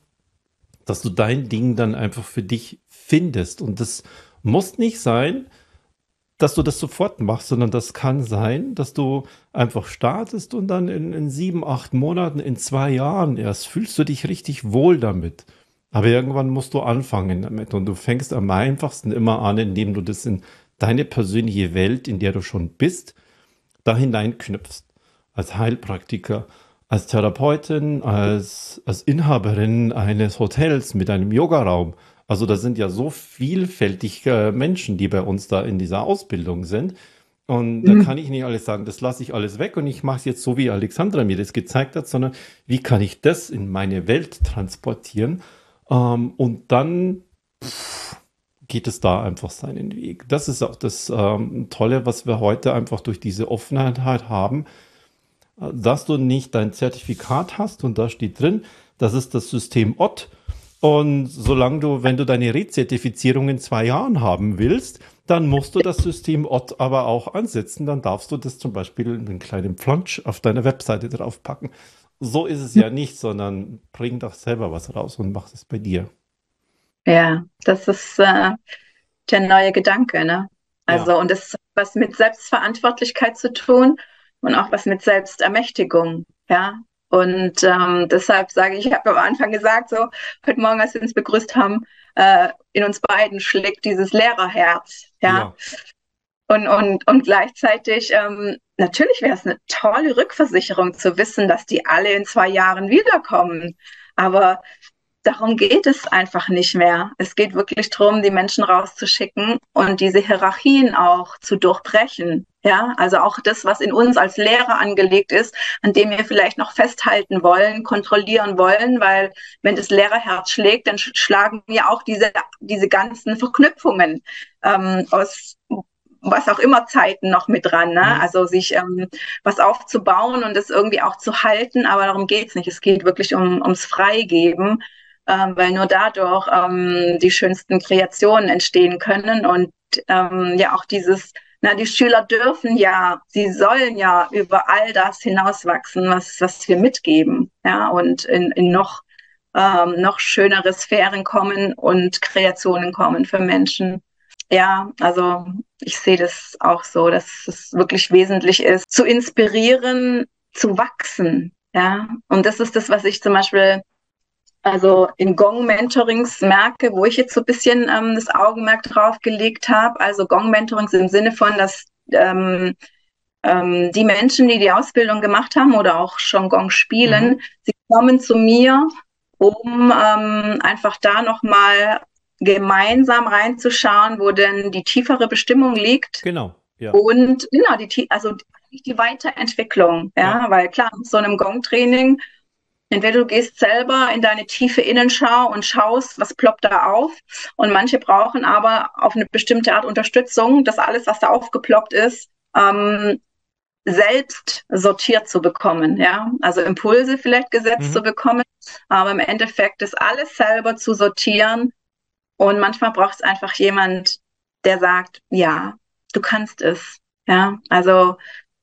Speaker 1: dass du dein Ding dann einfach für dich findest. Und das muss nicht sein, dass du das sofort machst, sondern das kann sein, dass du einfach startest und dann in, in sieben, acht Monaten, in zwei Jahren erst fühlst du dich richtig wohl damit. Aber irgendwann musst du anfangen damit und du fängst am einfachsten immer an, indem du das in deine persönliche Welt, in der du schon bist, da hineinknüpfst als Heilpraktiker, als Therapeutin, als, als Inhaberin eines Hotels mit einem Yogaraum. Also da sind ja so vielfältige Menschen, die bei uns da in dieser Ausbildung sind. Und mhm. da kann ich nicht alles sagen, das lasse ich alles weg und ich mache es jetzt so, wie Alexandra mir das gezeigt hat, sondern wie kann ich das in meine Welt transportieren? Ähm, und dann pff, geht es da einfach seinen Weg. Das ist auch das ähm, Tolle, was wir heute einfach durch diese Offenheit haben, dass du nicht dein Zertifikat hast und da steht drin, das ist das System OTT. Und solange du, wenn du deine Rezertifizierung in zwei Jahren haben willst, dann musst du das System OTT aber auch ansetzen. Dann darfst du das zum Beispiel in einen kleinen Plunge auf deiner Webseite draufpacken. So ist es ja nicht, sondern bring doch selber was raus und mach es bei dir.
Speaker 2: Ja, das ist äh, der neue Gedanke, ne? Also, ja. und das hat was mit Selbstverantwortlichkeit zu tun und auch was mit Selbstermächtigung, ja. Und ähm, deshalb sage ich, ich habe am Anfang gesagt, so heute Morgen, als wir uns begrüßt haben, äh, in uns beiden schlägt dieses Lehrerherz, ja. ja. Und, und, und gleichzeitig, ähm, natürlich wäre es eine tolle Rückversicherung zu wissen, dass die alle in zwei Jahren wiederkommen. Aber darum geht es einfach nicht mehr. Es geht wirklich darum, die Menschen rauszuschicken und diese Hierarchien auch zu durchbrechen. Ja, also auch das, was in uns als Lehrer angelegt ist, an dem wir vielleicht noch festhalten wollen, kontrollieren wollen, weil wenn das Lehrerherz schlägt, dann schlagen wir auch diese, diese ganzen Verknüpfungen ähm, aus was auch immer Zeiten noch mit dran, ne? Mhm. Also sich ähm, was aufzubauen und das irgendwie auch zu halten, aber darum geht's nicht. Es geht wirklich um, ums Freigeben, ähm, weil nur dadurch ähm, die schönsten Kreationen entstehen können und ähm, ja auch dieses na, die Schüler dürfen ja, sie sollen ja über all das hinauswachsen, was, was wir mitgeben, ja, und in, in noch, ähm, noch schönere Sphären kommen und Kreationen kommen für Menschen. Ja, also ich sehe das auch so, dass es wirklich wesentlich ist, zu inspirieren, zu wachsen. Ja, und das ist das, was ich zum Beispiel also in Gong-Mentorings merke, wo ich jetzt so ein bisschen ähm, das Augenmerk drauf gelegt habe. Also Gong-Mentorings im Sinne von, dass ähm, ähm, die Menschen, die die Ausbildung gemacht haben oder auch schon Gong spielen, mhm. sie kommen zu mir, um ähm, einfach da nochmal gemeinsam reinzuschauen, wo denn die tiefere Bestimmung liegt.
Speaker 1: Genau. Ja.
Speaker 2: Und genau, die, also die Weiterentwicklung, ja, ja. weil klar, so einem Gong-Training Entweder du gehst selber in deine tiefe Innenschau und schaust, was ploppt da auf. Und manche brauchen aber auf eine bestimmte Art Unterstützung, dass alles, was da aufgeploppt ist, ähm, selbst sortiert zu bekommen, ja, also Impulse vielleicht gesetzt mhm. zu bekommen, aber im Endeffekt ist alles selber zu sortieren und manchmal braucht es einfach jemand, der sagt, ja, du kannst es, ja, also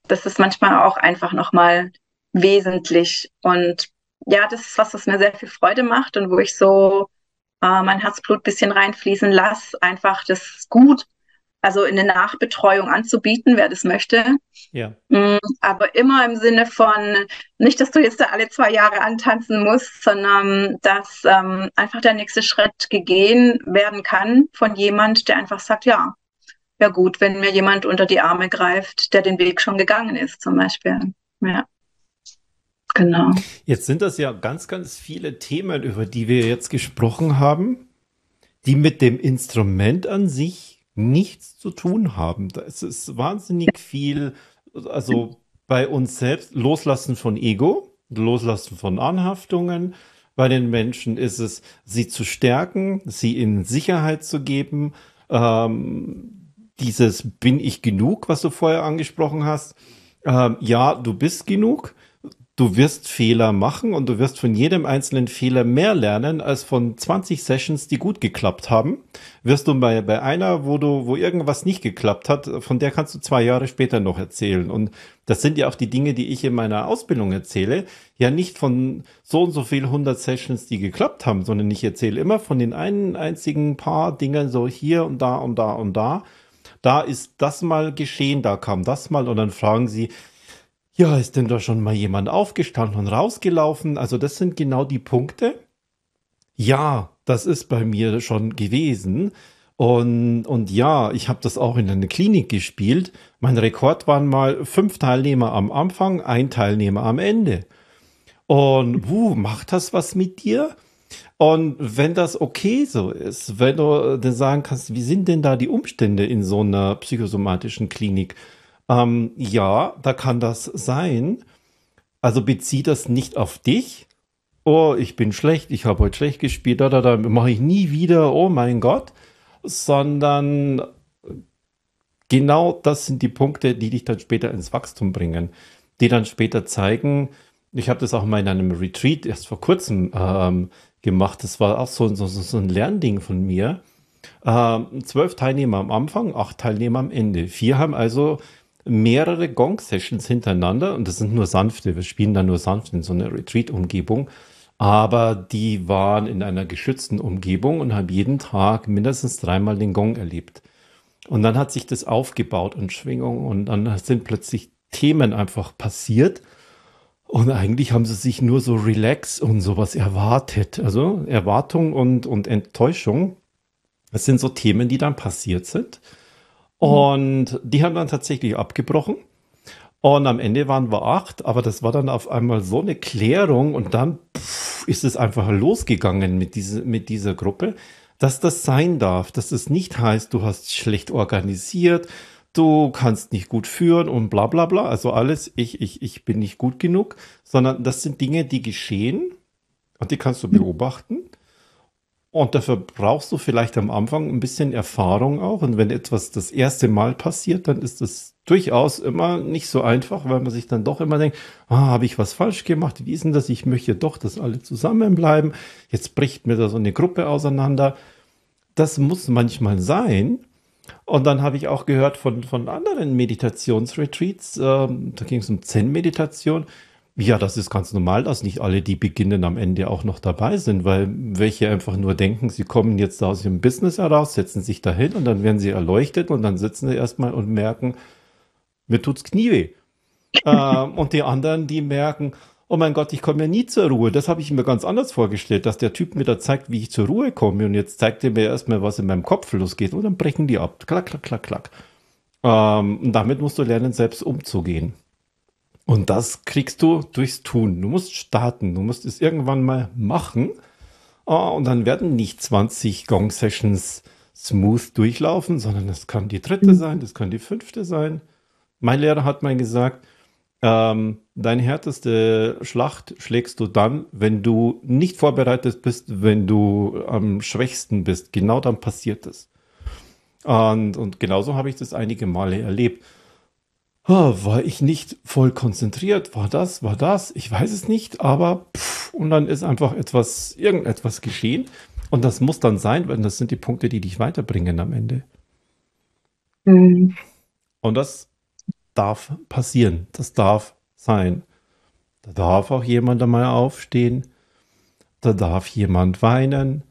Speaker 2: das ist manchmal auch einfach nochmal wesentlich und ja, das ist was, was mir sehr viel Freude macht und wo ich so äh, mein Herzblut bisschen reinfließen lasse, einfach das gut, also in eine Nachbetreuung anzubieten, wer das möchte.
Speaker 1: Ja.
Speaker 2: Mm, aber immer im Sinne von, nicht, dass du jetzt da alle zwei Jahre antanzen musst, sondern dass ähm, einfach der nächste Schritt gegeben werden kann von jemand, der einfach sagt, ja, ja gut, wenn mir jemand unter die Arme greift, der den Weg schon gegangen ist, zum Beispiel. Ja. Genau.
Speaker 1: Jetzt sind das ja ganz, ganz viele Themen, über die wir jetzt gesprochen haben, die mit dem Instrument an sich nichts zu tun haben. Da ist es wahnsinnig viel, also bei uns selbst, Loslassen von Ego, Loslassen von Anhaftungen. Bei den Menschen ist es, sie zu stärken, sie in Sicherheit zu geben. Ähm, dieses bin ich genug, was du vorher angesprochen hast. Ähm, ja, du bist genug du wirst Fehler machen und du wirst von jedem einzelnen Fehler mehr lernen als von 20 Sessions, die gut geklappt haben. Wirst du bei, bei einer, wo du, wo irgendwas nicht geklappt hat, von der kannst du zwei Jahre später noch erzählen. Und das sind ja auch die Dinge, die ich in meiner Ausbildung erzähle. Ja, nicht von so und so viel 100 Sessions, die geklappt haben, sondern ich erzähle immer von den einen einzigen paar Dingen so hier und da und da und da. Da ist das mal geschehen, da kam das mal und dann fragen sie, ja, ist denn da schon mal jemand aufgestanden und rausgelaufen? Also das sind genau die Punkte. Ja, das ist bei mir schon gewesen. Und, und ja, ich habe das auch in einer Klinik gespielt. Mein Rekord waren mal fünf Teilnehmer am Anfang, ein Teilnehmer am Ende. Und wuh, macht das was mit dir? Und wenn das okay so ist, wenn du dann sagen kannst, wie sind denn da die Umstände in so einer psychosomatischen Klinik? Ähm, ja, da kann das sein. Also bezieh das nicht auf dich. Oh, ich bin schlecht, ich habe heute schlecht gespielt, da, da, da mache ich nie wieder, oh mein Gott. Sondern genau das sind die Punkte, die dich dann später ins Wachstum bringen. Die dann später zeigen, ich habe das auch mal in einem Retreat erst vor kurzem ähm, gemacht. Das war auch so, so, so ein Lernding von mir. Ähm, zwölf Teilnehmer am Anfang, acht Teilnehmer am Ende. Vier haben also mehrere Gong-Sessions hintereinander und das sind nur sanfte, wir spielen da nur sanft in so einer Retreat-Umgebung, aber die waren in einer geschützten Umgebung und haben jeden Tag mindestens dreimal den Gong erlebt. Und dann hat sich das aufgebaut und Schwingung und dann sind plötzlich Themen einfach passiert. Und eigentlich haben sie sich nur so relax und sowas erwartet. Also Erwartung und, und Enttäuschung. Das sind so Themen, die dann passiert sind. Und die haben dann tatsächlich abgebrochen. Und am Ende waren wir acht, aber das war dann auf einmal so eine Klärung und dann pff, ist es einfach losgegangen mit, diese, mit dieser Gruppe, dass das sein darf, dass es nicht heißt, du hast schlecht organisiert, du kannst nicht gut führen und bla bla bla. Also alles, ich, ich, ich bin nicht gut genug, sondern das sind Dinge, die geschehen und die kannst du beobachten. Und dafür brauchst du vielleicht am Anfang ein bisschen Erfahrung auch. Und wenn etwas das erste Mal passiert, dann ist das durchaus immer nicht so einfach, weil man sich dann doch immer denkt, ah, habe ich was falsch gemacht? Wie ist denn das? Ich möchte doch, dass alle zusammenbleiben. Jetzt bricht mir da so eine Gruppe auseinander. Das muss manchmal sein. Und dann habe ich auch gehört von, von anderen Meditationsretreats, äh, da ging es um Zen-Meditation. Ja, das ist ganz normal, dass nicht alle, die beginnen, am Ende auch noch dabei sind, weil welche einfach nur denken, sie kommen jetzt aus ihrem Business heraus, setzen sich dahin und dann werden sie erleuchtet und dann sitzen sie erstmal und merken, mir tut's Knie weh. ähm, und die anderen, die merken, oh mein Gott, ich komme ja nie zur Ruhe. Das habe ich mir ganz anders vorgestellt, dass der Typ mir da zeigt, wie ich zur Ruhe komme. Und jetzt zeigt er mir erstmal, was in meinem Kopf losgeht. Und dann brechen die ab. Klack, klack, klack, klack. Ähm, und damit musst du lernen, selbst umzugehen. Und das kriegst du durchs Tun. Du musst starten. Du musst es irgendwann mal machen. Oh, und dann werden nicht 20 Gong-Sessions smooth durchlaufen, sondern es kann die dritte sein, das kann die fünfte sein. Mein Lehrer hat mal gesagt, ähm, deine härteste Schlacht schlägst du dann, wenn du nicht vorbereitet bist, wenn du am schwächsten bist. Genau dann passiert es. Und, und genauso habe ich das einige Male erlebt. War ich nicht voll konzentriert? War das? War das? Ich weiß es nicht, aber pff, und dann ist einfach etwas, irgendetwas geschehen. Und das muss dann sein, weil das sind die Punkte, die dich weiterbringen am Ende. Mhm. Und das darf passieren. Das darf sein. Da darf auch jemand einmal aufstehen. Da darf jemand weinen.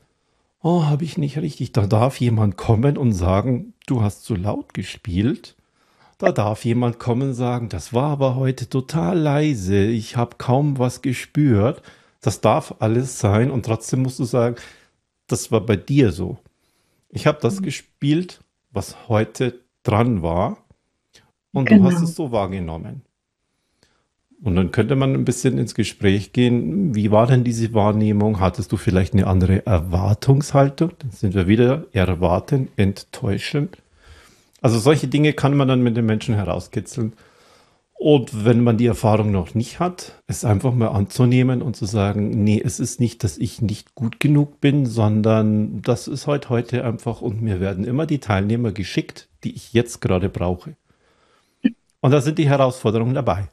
Speaker 1: Oh, habe ich nicht richtig. Da darf jemand kommen und sagen, du hast zu laut gespielt. Da darf jemand kommen und sagen, das war aber heute total leise. Ich habe kaum was gespürt. Das darf alles sein und trotzdem musst du sagen, das war bei dir so. Ich habe das mhm. gespielt, was heute dran war und genau. du hast es so wahrgenommen. Und dann könnte man ein bisschen ins Gespräch gehen. Wie war denn diese Wahrnehmung? Hattest du vielleicht eine andere Erwartungshaltung? Dann sind wir wieder erwarten, enttäuschen. Also solche Dinge kann man dann mit den Menschen herauskitzeln. Und wenn man die Erfahrung noch nicht hat, es einfach mal anzunehmen und zu sagen, nee, es ist nicht, dass ich nicht gut genug bin, sondern das ist heute heute einfach und mir werden immer die Teilnehmer geschickt, die ich jetzt gerade brauche. Und da sind die Herausforderungen dabei.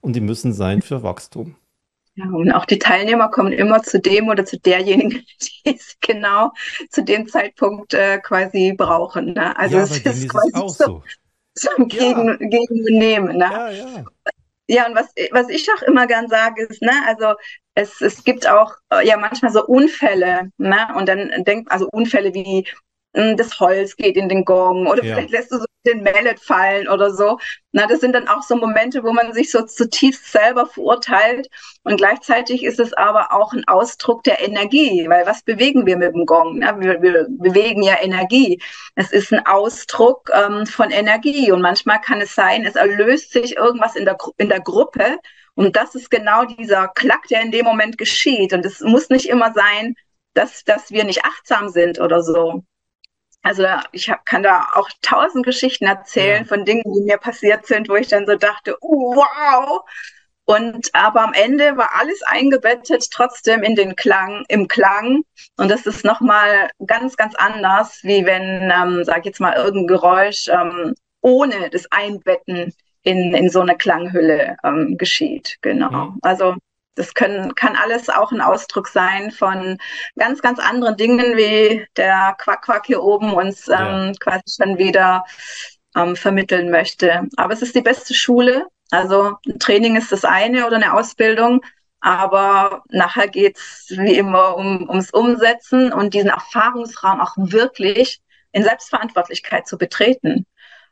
Speaker 1: Und die müssen sein für Wachstum.
Speaker 2: Ja, und auch die Teilnehmer kommen immer zu dem oder zu derjenigen, die es genau zu dem Zeitpunkt äh, quasi brauchen. Ne? Also ja, es ist, ist quasi auch so, so ein Gegen, ja. Gegenbenehmen. Ne? Ja, ja. Ja, und was, was ich auch immer gern sage, ist, ne, also es, es gibt auch äh, ja manchmal so Unfälle, ne? Und dann denkt, also Unfälle wie das Holz geht in den Gong oder ja. vielleicht lässt du so den Mallet fallen oder so. Na, das sind dann auch so Momente, wo man sich so zutiefst selber verurteilt und gleichzeitig ist es aber auch ein Ausdruck der Energie, weil was bewegen wir mit dem Gong? Na, wir, wir bewegen ja Energie. Es ist ein Ausdruck ähm, von Energie und manchmal kann es sein, es erlöst sich irgendwas in der, in der Gruppe und das ist genau dieser Klack, der in dem Moment geschieht und es muss nicht immer sein, dass, dass wir nicht achtsam sind oder so. Also ich hab, kann da auch tausend Geschichten erzählen ja. von Dingen, die mir passiert sind, wo ich dann so dachte, wow. Und aber am Ende war alles eingebettet trotzdem in den Klang, im Klang. Und das ist nochmal ganz, ganz anders, wie wenn, ähm, sag ich jetzt mal, irgendein Geräusch ähm, ohne das Einbetten in, in so eine Klanghülle ähm, geschieht. Genau. Mhm. Also das können, kann alles auch ein Ausdruck sein von ganz, ganz anderen Dingen, wie der Quack-Quack hier oben uns ähm, quasi schon wieder ähm, vermitteln möchte. Aber es ist die beste Schule. Also ein Training ist das eine oder eine Ausbildung, aber nachher geht's wie immer um, ums Umsetzen und diesen Erfahrungsraum auch wirklich in Selbstverantwortlichkeit zu betreten.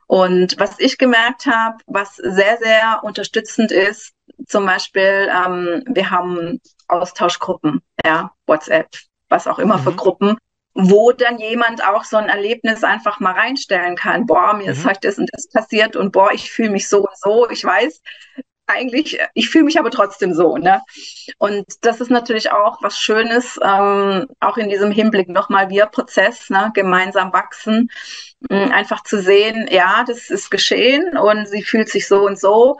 Speaker 2: Und was ich gemerkt habe, was sehr, sehr unterstützend ist, zum Beispiel, ähm, wir haben Austauschgruppen, ja, WhatsApp, was auch immer mhm. für Gruppen, wo dann jemand auch so ein Erlebnis einfach mal reinstellen kann. Boah, mir mhm. ist heute das und das passiert und boah, ich fühle mich so und so. Ich weiß, eigentlich, ich fühle mich aber trotzdem so. Ne? Und das ist natürlich auch was Schönes, ähm, auch in diesem Hinblick nochmal Wir-Prozess, ne? gemeinsam wachsen, mh, einfach zu sehen, ja, das ist geschehen und sie fühlt sich so und so.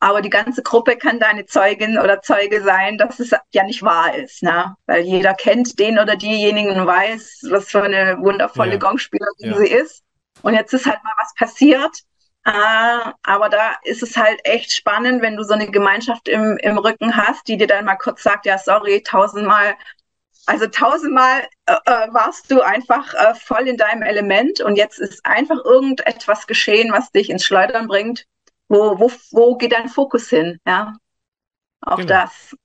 Speaker 2: Aber die ganze Gruppe kann deine Zeugin oder Zeuge sein, dass es ja nicht wahr ist, ne? Weil jeder kennt den oder diejenigen und weiß, was für eine wundervolle ja. Gongspielerin ja. sie ist. Und jetzt ist halt mal was passiert äh, aber da ist es halt echt spannend, wenn du so eine Gemeinschaft im, im Rücken hast, die dir dann mal kurz sagt, ja, sorry, tausendmal, also tausendmal äh, äh, warst du einfach äh, voll in deinem Element und jetzt ist einfach irgendetwas geschehen, was dich ins Schleudern bringt. Wo, wo, wo geht dein Fokus hin? Ja, auch genau. das.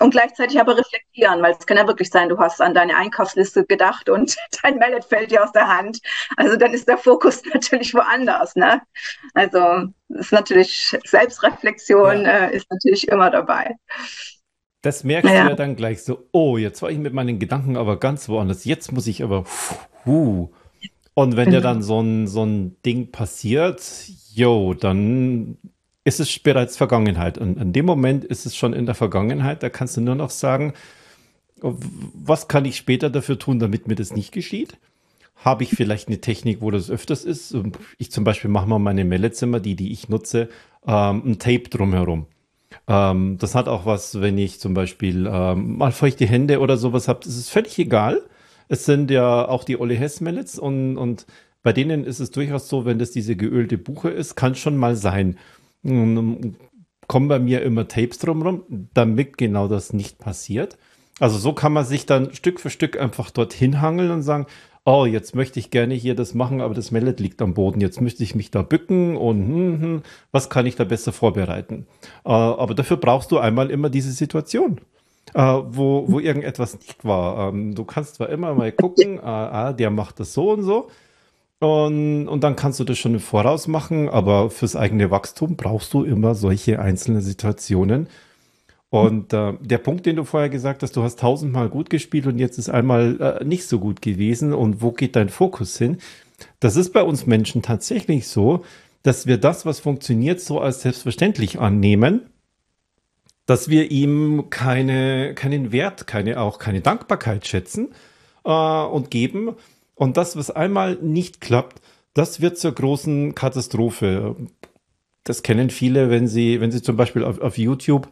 Speaker 2: Und gleichzeitig aber reflektieren, weil es kann ja wirklich sein, du hast an deine Einkaufsliste gedacht und dein Mallet fällt dir aus der Hand. Also dann ist der Fokus natürlich woanders. Ne? Also ist natürlich Selbstreflexion ja. äh, ist natürlich immer dabei.
Speaker 1: Das merkst ja. du ja dann gleich so, oh, jetzt war ich mit meinen Gedanken aber ganz woanders. Jetzt muss ich aber, huh. Und wenn genau. dir dann so ein, so ein Ding passiert, yo, dann ist es bereits Vergangenheit. Und in dem Moment ist es schon in der Vergangenheit. Da kannst du nur noch sagen, was kann ich später dafür tun, damit mir das nicht geschieht? Habe ich vielleicht eine Technik, wo das öfters ist? Ich zum Beispiel mache mal meine Mellezimmer, die, die ich nutze, ähm, ein Tape drumherum. Ähm, das hat auch was, wenn ich zum Beispiel ähm, mal feuchte Hände oder sowas habe. Das ist völlig egal. Es sind ja auch die Olle Hess Mellets und, und bei denen ist es durchaus so, wenn das diese geölte Buche ist, kann schon mal sein, kommen bei mir immer Tapes drumherum, damit genau das nicht passiert. Also so kann man sich dann Stück für Stück einfach dorthin hangeln und sagen, oh, jetzt möchte ich gerne hier das machen, aber das Mallet liegt am Boden. Jetzt möchte ich mich da bücken und hm, hm, was kann ich da besser vorbereiten? Äh, aber dafür brauchst du einmal immer diese Situation. Äh, wo, wo irgendetwas nicht war. Ähm, du kannst zwar immer mal gucken, äh, der macht das so und so, und, und dann kannst du das schon im Voraus machen, aber fürs eigene Wachstum brauchst du immer solche einzelnen Situationen. Und äh, der Punkt, den du vorher gesagt hast, du hast tausendmal gut gespielt und jetzt ist einmal äh, nicht so gut gewesen. Und wo geht dein Fokus hin? Das ist bei uns Menschen tatsächlich so, dass wir das, was funktioniert, so als selbstverständlich annehmen, dass wir ihm keine, keinen Wert, keine auch keine Dankbarkeit schätzen äh, und geben. Und das, was einmal nicht klappt, das wird zur großen Katastrophe. Das kennen viele, wenn sie, wenn sie zum Beispiel auf, auf YouTube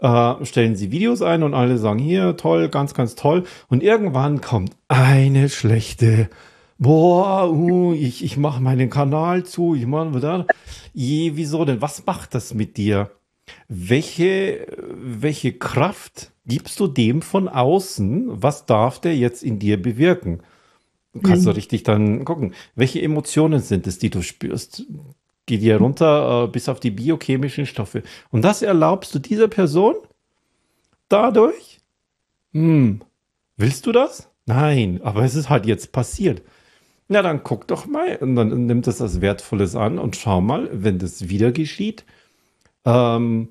Speaker 1: äh, stellen sie Videos ein und alle sagen, hier, toll, ganz, ganz toll. Und irgendwann kommt eine schlechte, boah, uh, ich, ich mache meinen Kanal zu, ich mache wieder. Je, wieso denn? Was macht das mit dir? Welche, welche Kraft gibst du dem von außen? Was darf der jetzt in dir bewirken? Du kannst mhm. du richtig dann gucken, welche Emotionen sind es, die du spürst. Geh dir runter äh, bis auf die biochemischen Stoffe. Und das erlaubst du dieser Person dadurch? Hm, willst du das? Nein, aber es ist halt jetzt passiert. Na, dann guck doch mal und dann nimm das als Wertvolles an und schau mal, wenn das wieder geschieht, ähm,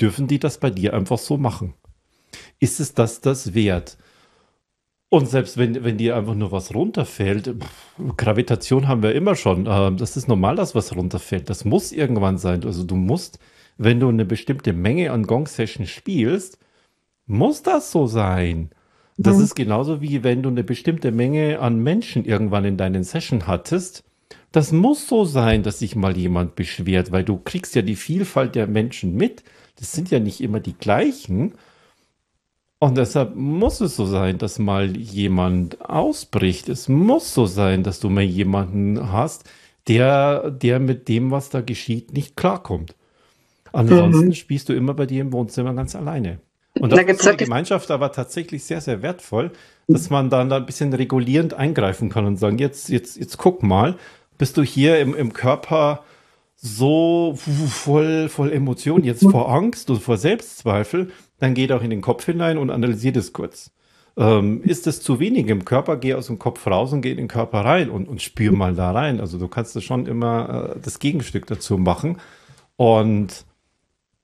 Speaker 1: dürfen die das bei dir einfach so machen? Ist es das das wert? Und selbst wenn, wenn dir einfach nur was runterfällt, pff, Gravitation haben wir immer schon. Äh, das ist normal, dass was runterfällt. Das muss irgendwann sein. Also du musst, wenn du eine bestimmte Menge an Gong-Sessions spielst, muss das so sein. Das mhm. ist genauso wie wenn du eine bestimmte Menge an Menschen irgendwann in deinen Session hattest. Das muss so sein, dass sich mal jemand beschwert, weil du kriegst ja die Vielfalt der Menschen mit. Das sind ja nicht immer die gleichen. Und deshalb muss es so sein, dass mal jemand ausbricht. Es muss so sein, dass du mal jemanden hast, der, der mit dem, was da geschieht, nicht klarkommt. Ansonsten mhm. spielst du immer bei dir im Wohnzimmer ganz alleine. Und das da ist die Gemeinschaft aber tatsächlich sehr, sehr wertvoll, dass man dann da ein bisschen regulierend eingreifen kann und sagen, jetzt, jetzt, jetzt guck mal, bist du hier im, im Körper so voll, voll Emotionen, jetzt vor Angst und vor Selbstzweifel, dann geht auch in den Kopf hinein und analysiert es kurz. Ähm, ist es zu wenig im Körper, geh aus dem Kopf raus und geh in den Körper rein und, und spür mal da rein. Also du kannst das schon immer äh, das Gegenstück dazu machen. Und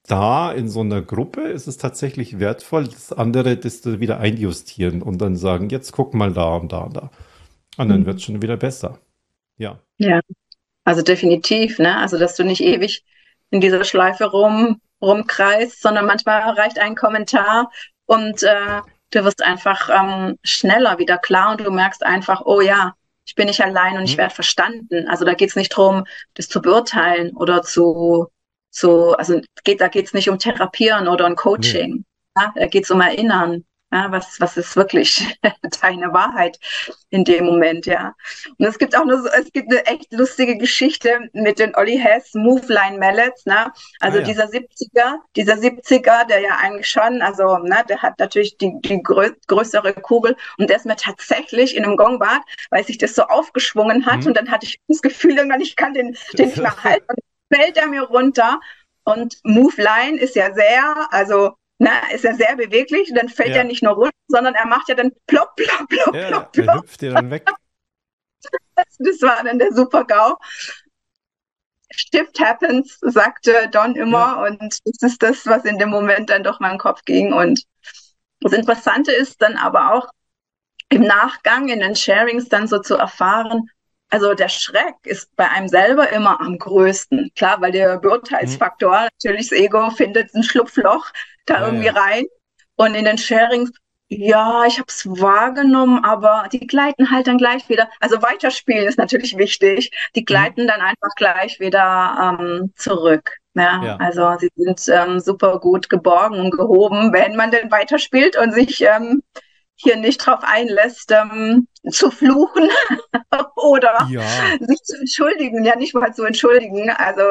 Speaker 1: da in so einer Gruppe ist es tatsächlich wertvoll, das andere das wieder einjustieren und dann sagen, jetzt guck mal da und da und da. Und dann mhm. wird es schon wieder besser. Ja.
Speaker 2: Ja, also definitiv, ne? Also dass du nicht ewig in dieser Schleife rum, rumkreist, sondern manchmal reicht ein Kommentar und äh, du wirst einfach ähm, schneller wieder klar und du merkst einfach, oh ja, ich bin nicht allein und ich mhm. werde verstanden. Also da geht es nicht darum, das zu beurteilen oder zu, zu also geht, da geht es nicht um Therapieren oder um Coaching. Nee. Ja, da geht es um Erinnern. Ja, was, was ist wirklich deine Wahrheit in dem Moment, ja. Und es gibt auch nur so, es gibt eine echt lustige Geschichte mit den Olli Hess Move Line Mallets, ne? Also ah, ja. dieser 70er, dieser 70er, der ja eigentlich schon, also, ne, der hat natürlich die, die grö größere Kugel und der ist mir tatsächlich in einem Gongbad, weil sich das so aufgeschwungen hat mhm. und dann hatte ich das Gefühl irgendwann, ich kann den, den nicht mehr halten und fällt er mir runter. Und Move Line ist ja sehr, also na, ist er sehr beweglich und dann fällt ja. er nicht nur runter, sondern er macht ja dann plopp, plopp, plopp, ja, plopp, plopp. Er hüpft dir dann weg. Das war dann der Super-GAU. Shift happens, sagte Don immer, ja. und das ist das, was in dem Moment dann durch meinen Kopf ging. Und das Interessante ist dann aber auch im Nachgang in den Sharings dann so zu erfahren, also der Schreck ist bei einem selber immer am größten. Klar, weil der Beurteilsfaktor, mhm. natürlich das Ego findet ein Schlupfloch da ja, irgendwie ja. rein. Und in den Sharings, ja, ich habe es wahrgenommen, aber die gleiten halt dann gleich wieder. Also weiterspielen ist natürlich wichtig. Die mhm. gleiten mhm. dann einfach gleich wieder ähm, zurück. Ja, ja, also sie sind ähm, super gut geborgen und gehoben, wenn man denn weiterspielt und sich ähm, hier nicht drauf einlässt, ähm, zu fluchen oder ja. sich zu entschuldigen, ja nicht mal zu entschuldigen, also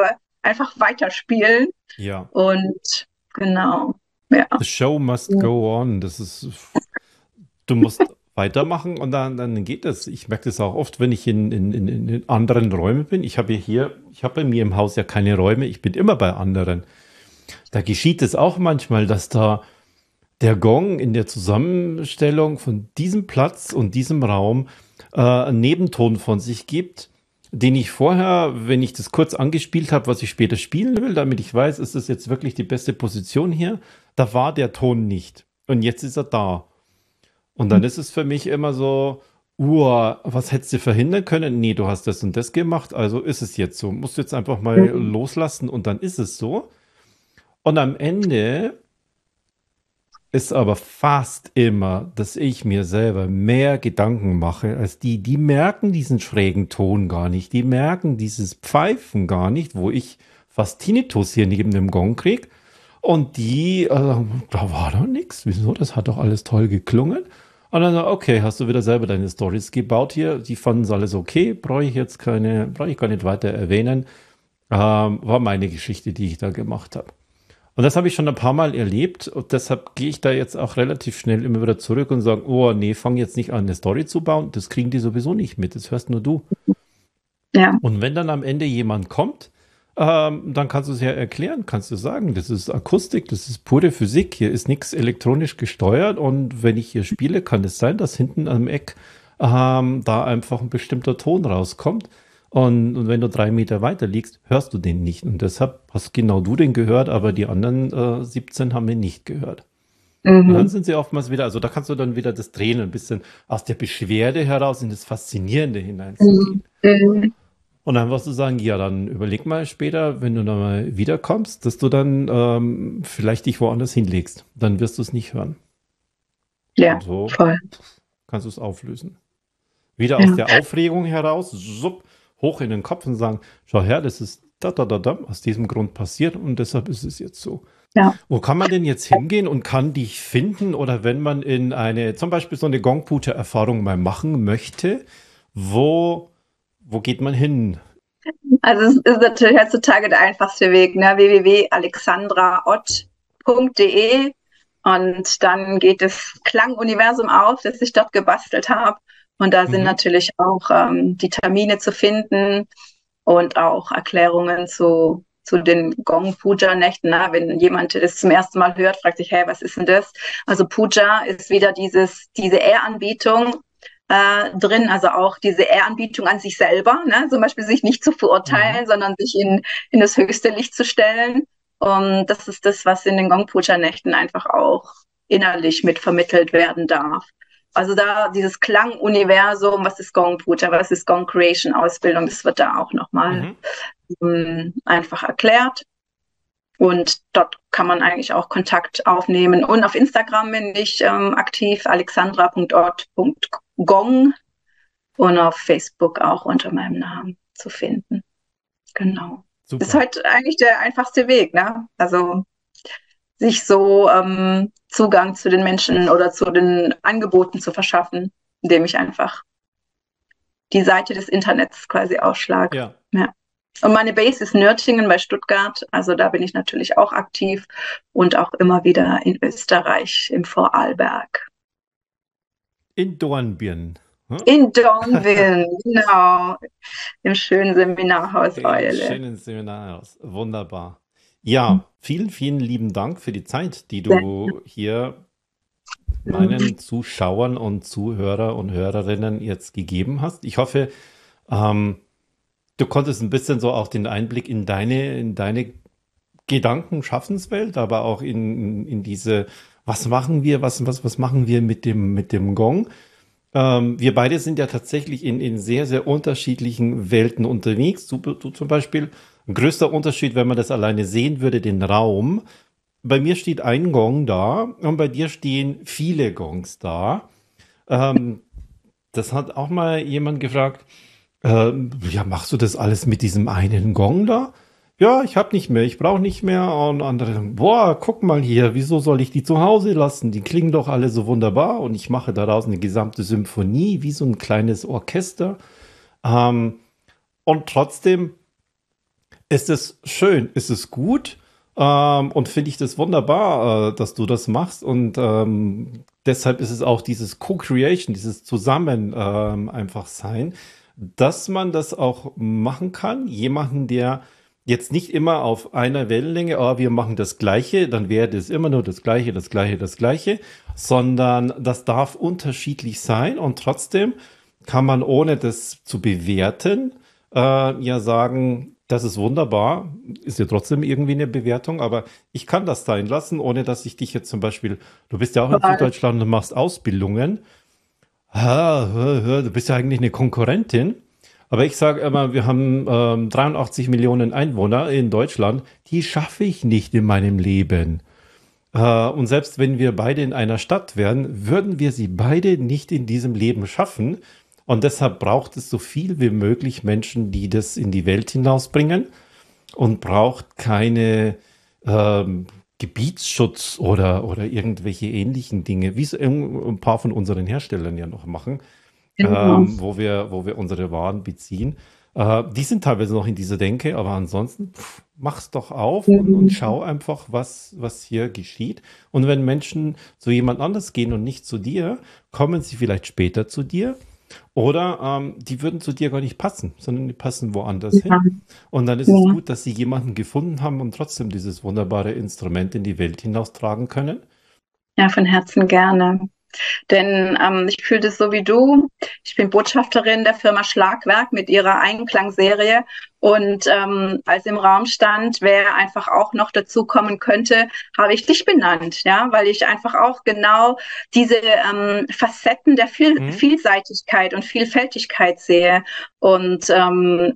Speaker 2: einfach weiterspielen.
Speaker 1: Ja.
Speaker 2: Und genau. Ja.
Speaker 1: The show must go on. Das ist, du musst weitermachen und dann, dann geht das. Ich merke das auch oft, wenn ich in, in, in, in anderen Räumen bin. Ich habe hier, ich habe bei mir im Haus ja keine Räume, ich bin immer bei anderen. Da geschieht es auch manchmal, dass da der Gong in der Zusammenstellung von diesem Platz und diesem Raum äh, einen Nebenton von sich gibt, den ich vorher, wenn ich das kurz angespielt habe, was ich später spielen will, damit ich weiß, ist das jetzt wirklich die beste Position hier, da war der Ton nicht. Und jetzt ist er da. Und dann mhm. ist es für mich immer so, uh, was hättest du verhindern können? Nee, du hast das und das gemacht, also ist es jetzt so. Musst du jetzt einfach mal mhm. loslassen und dann ist es so. Und am Ende ist aber fast immer, dass ich mir selber mehr Gedanken mache als die. Die merken diesen schrägen Ton gar nicht. Die merken dieses Pfeifen gar nicht, wo ich fast Tinnitus hier neben dem Gong krieg. Und die, äh, da war doch nichts. Wieso? Das hat doch alles toll geklungen. Und dann, okay, hast du wieder selber deine Stories gebaut hier. Die fanden es alles okay. Brauche ich jetzt keine, brauche ich gar nicht weiter erwähnen. Ähm, war meine Geschichte, die ich da gemacht habe. Und das habe ich schon ein paar Mal erlebt und deshalb gehe ich da jetzt auch relativ schnell immer wieder zurück und sage, oh nee, fang jetzt nicht an, eine Story zu bauen. Das kriegen die sowieso nicht mit, das hörst nur du. Ja. Und wenn dann am Ende jemand kommt, ähm, dann kannst du es ja erklären, kannst du sagen, das ist Akustik, das ist pure Physik, hier ist nichts elektronisch gesteuert und wenn ich hier spiele, kann es sein, dass hinten am Eck ähm, da einfach ein bestimmter Ton rauskommt. Und, und, wenn du drei Meter weiter liegst, hörst du den nicht. Und deshalb hast genau du den gehört, aber die anderen äh, 17 haben ihn nicht gehört. Mhm. Und dann sind sie oftmals wieder, also da kannst du dann wieder das Drehen ein bisschen aus der Beschwerde heraus in das Faszinierende hineinzugehen. Mhm. Und dann wirst du sagen, ja, dann überleg mal später, wenn du dann mal wiederkommst, dass du dann ähm, vielleicht dich woanders hinlegst. Dann wirst du es nicht hören.
Speaker 2: Ja, so voll.
Speaker 1: Kannst du es auflösen. Wieder ja. aus der Aufregung heraus, supp, hoch in den Kopf und sagen, schau her, das ist da, da, da, da, aus diesem Grund passiert und deshalb ist es jetzt so. Ja. Wo kann man denn jetzt hingehen und kann dich finden oder wenn man in eine, zum Beispiel so eine Gongputer-Erfahrung mal machen möchte, wo, wo geht man hin?
Speaker 2: Also es ist natürlich heutzutage der einfachste Weg, ne? www.alexandraott.de und dann geht das Klanguniversum auf, das ich dort gebastelt habe und da sind mhm. natürlich auch ähm, die Termine zu finden und auch Erklärungen zu, zu den Gong Puja Nächten. Na, wenn jemand das zum ersten Mal hört, fragt sich, hey, was ist denn das? Also Puja ist wieder dieses, diese Ehranbietung äh, drin, also auch diese Ehranbietung an sich selber, ne? zum Beispiel sich nicht zu verurteilen, mhm. sondern sich in, in das höchste Licht zu stellen. Und das ist das, was in den Gong Puja Nächten einfach auch innerlich mit vermittelt werden darf. Also da dieses Klanguniversum, was ist Gong Puja, was ist Gong Creation Ausbildung, das wird da auch nochmal mhm. ähm, einfach erklärt. und dort kann man eigentlich auch Kontakt aufnehmen. Und auf Instagram bin ich ähm, aktiv, alexandra.ort.gong und auf Facebook auch unter meinem Namen zu finden. Genau. Super. Ist heute eigentlich der einfachste Weg, ne? Also sich so ähm, Zugang zu den Menschen oder zu den Angeboten zu verschaffen, indem ich einfach die Seite des Internets quasi ausschlage. Ja. ja. Und meine Base ist Nürtingen bei Stuttgart. Also da bin ich natürlich auch aktiv und auch immer wieder in Österreich im Vorarlberg.
Speaker 1: In Dornbirn.
Speaker 2: Hm? In Dornbirn, genau. Im schönen Seminarhaus Im Eule.
Speaker 1: schönen Seminarhaus. Wunderbar. Ja, vielen, vielen lieben Dank für die Zeit, die du hier meinen Zuschauern und Zuhörer und Hörerinnen jetzt gegeben hast. Ich hoffe, ähm, du konntest ein bisschen so auch den Einblick in deine, in deine Gedankenschaffenswelt, aber auch in, in diese, was machen wir, was, was, was machen wir mit dem, mit dem Gong? Ähm, wir beide sind ja tatsächlich in, in sehr, sehr unterschiedlichen Welten unterwegs. Du, du zum Beispiel, größter Unterschied, wenn man das alleine sehen würde, den Raum. Bei mir steht ein Gong da und bei dir stehen viele Gongs da. Ähm, das hat auch mal jemand gefragt, äh, ja, machst du das alles mit diesem einen Gong da? Ja, ich hab nicht mehr, ich brauche nicht mehr. Und andere, boah, guck mal hier, wieso soll ich die zu Hause lassen? Die klingen doch alle so wunderbar und ich mache daraus eine gesamte Symphonie, wie so ein kleines Orchester. Ähm, und trotzdem ist es schön, ist es gut ähm, und finde ich das wunderbar, äh, dass du das machst. Und ähm, deshalb ist es auch dieses Co-Creation, dieses Zusammen ähm, einfach sein dass man das auch machen kann. Jemanden, der jetzt nicht immer auf einer Wellenlänge, oh, wir machen das Gleiche, dann wäre das immer nur das Gleiche, das Gleiche, das Gleiche, sondern das darf unterschiedlich sein und trotzdem kann man, ohne das zu bewerten, äh, ja sagen, das ist wunderbar, ist ja trotzdem irgendwie eine Bewertung, aber ich kann das sein lassen, ohne dass ich dich jetzt zum Beispiel, du bist ja auch in Süddeutschland und machst Ausbildungen du bist ja eigentlich eine Konkurrentin. Aber ich sage immer, wir haben ähm, 83 Millionen Einwohner in Deutschland. Die schaffe ich nicht in meinem Leben. Äh, und selbst wenn wir beide in einer Stadt wären, würden wir sie beide nicht in diesem Leben schaffen. Und deshalb braucht es so viel wie möglich Menschen, die das in die Welt hinausbringen und braucht keine ähm, Gebietsschutz oder, oder irgendwelche ähnlichen Dinge, wie es ein paar von unseren Herstellern ja noch machen, genau. ähm, wo, wir, wo wir unsere Waren beziehen. Äh, die sind teilweise noch in dieser Denke, aber ansonsten pff, mach's doch auf mhm. und, und, schau einfach, was, was hier geschieht. Und wenn Menschen zu jemand anders gehen und nicht zu dir, kommen sie vielleicht später zu dir oder ähm, die würden zu dir gar nicht passen, sondern die passen woanders ja. hin. Und dann ist ja. es gut, dass sie jemanden gefunden haben und trotzdem dieses wunderbare Instrument in die Welt hinaustragen können.
Speaker 2: Ja, von Herzen gerne. Denn ähm, ich fühle das so wie du. Ich bin Botschafterin der Firma Schlagwerk mit ihrer Einklangserie. Und ähm, als im Raum stand, wer einfach auch noch dazu kommen könnte, habe ich dich benannt, ja, weil ich einfach auch genau diese ähm, Facetten der Viel mhm. Vielseitigkeit und Vielfältigkeit sehe. Und ähm,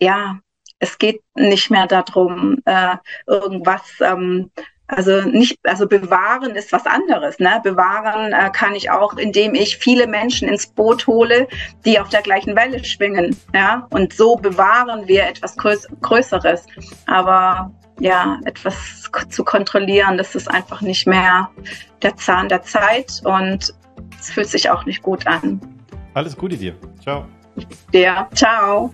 Speaker 2: ja, es geht nicht mehr darum, äh, irgendwas ähm, also nicht, also bewahren ist was anderes. Ne? Bewahren äh, kann ich auch, indem ich viele Menschen ins Boot hole, die auf der gleichen Welle schwingen. Ja, und so bewahren wir etwas Größ Größeres. Aber ja, etwas zu kontrollieren, das ist einfach nicht mehr der Zahn der Zeit und es fühlt sich auch nicht gut an.
Speaker 1: Alles Gute dir. Ciao.
Speaker 2: Ja, ciao.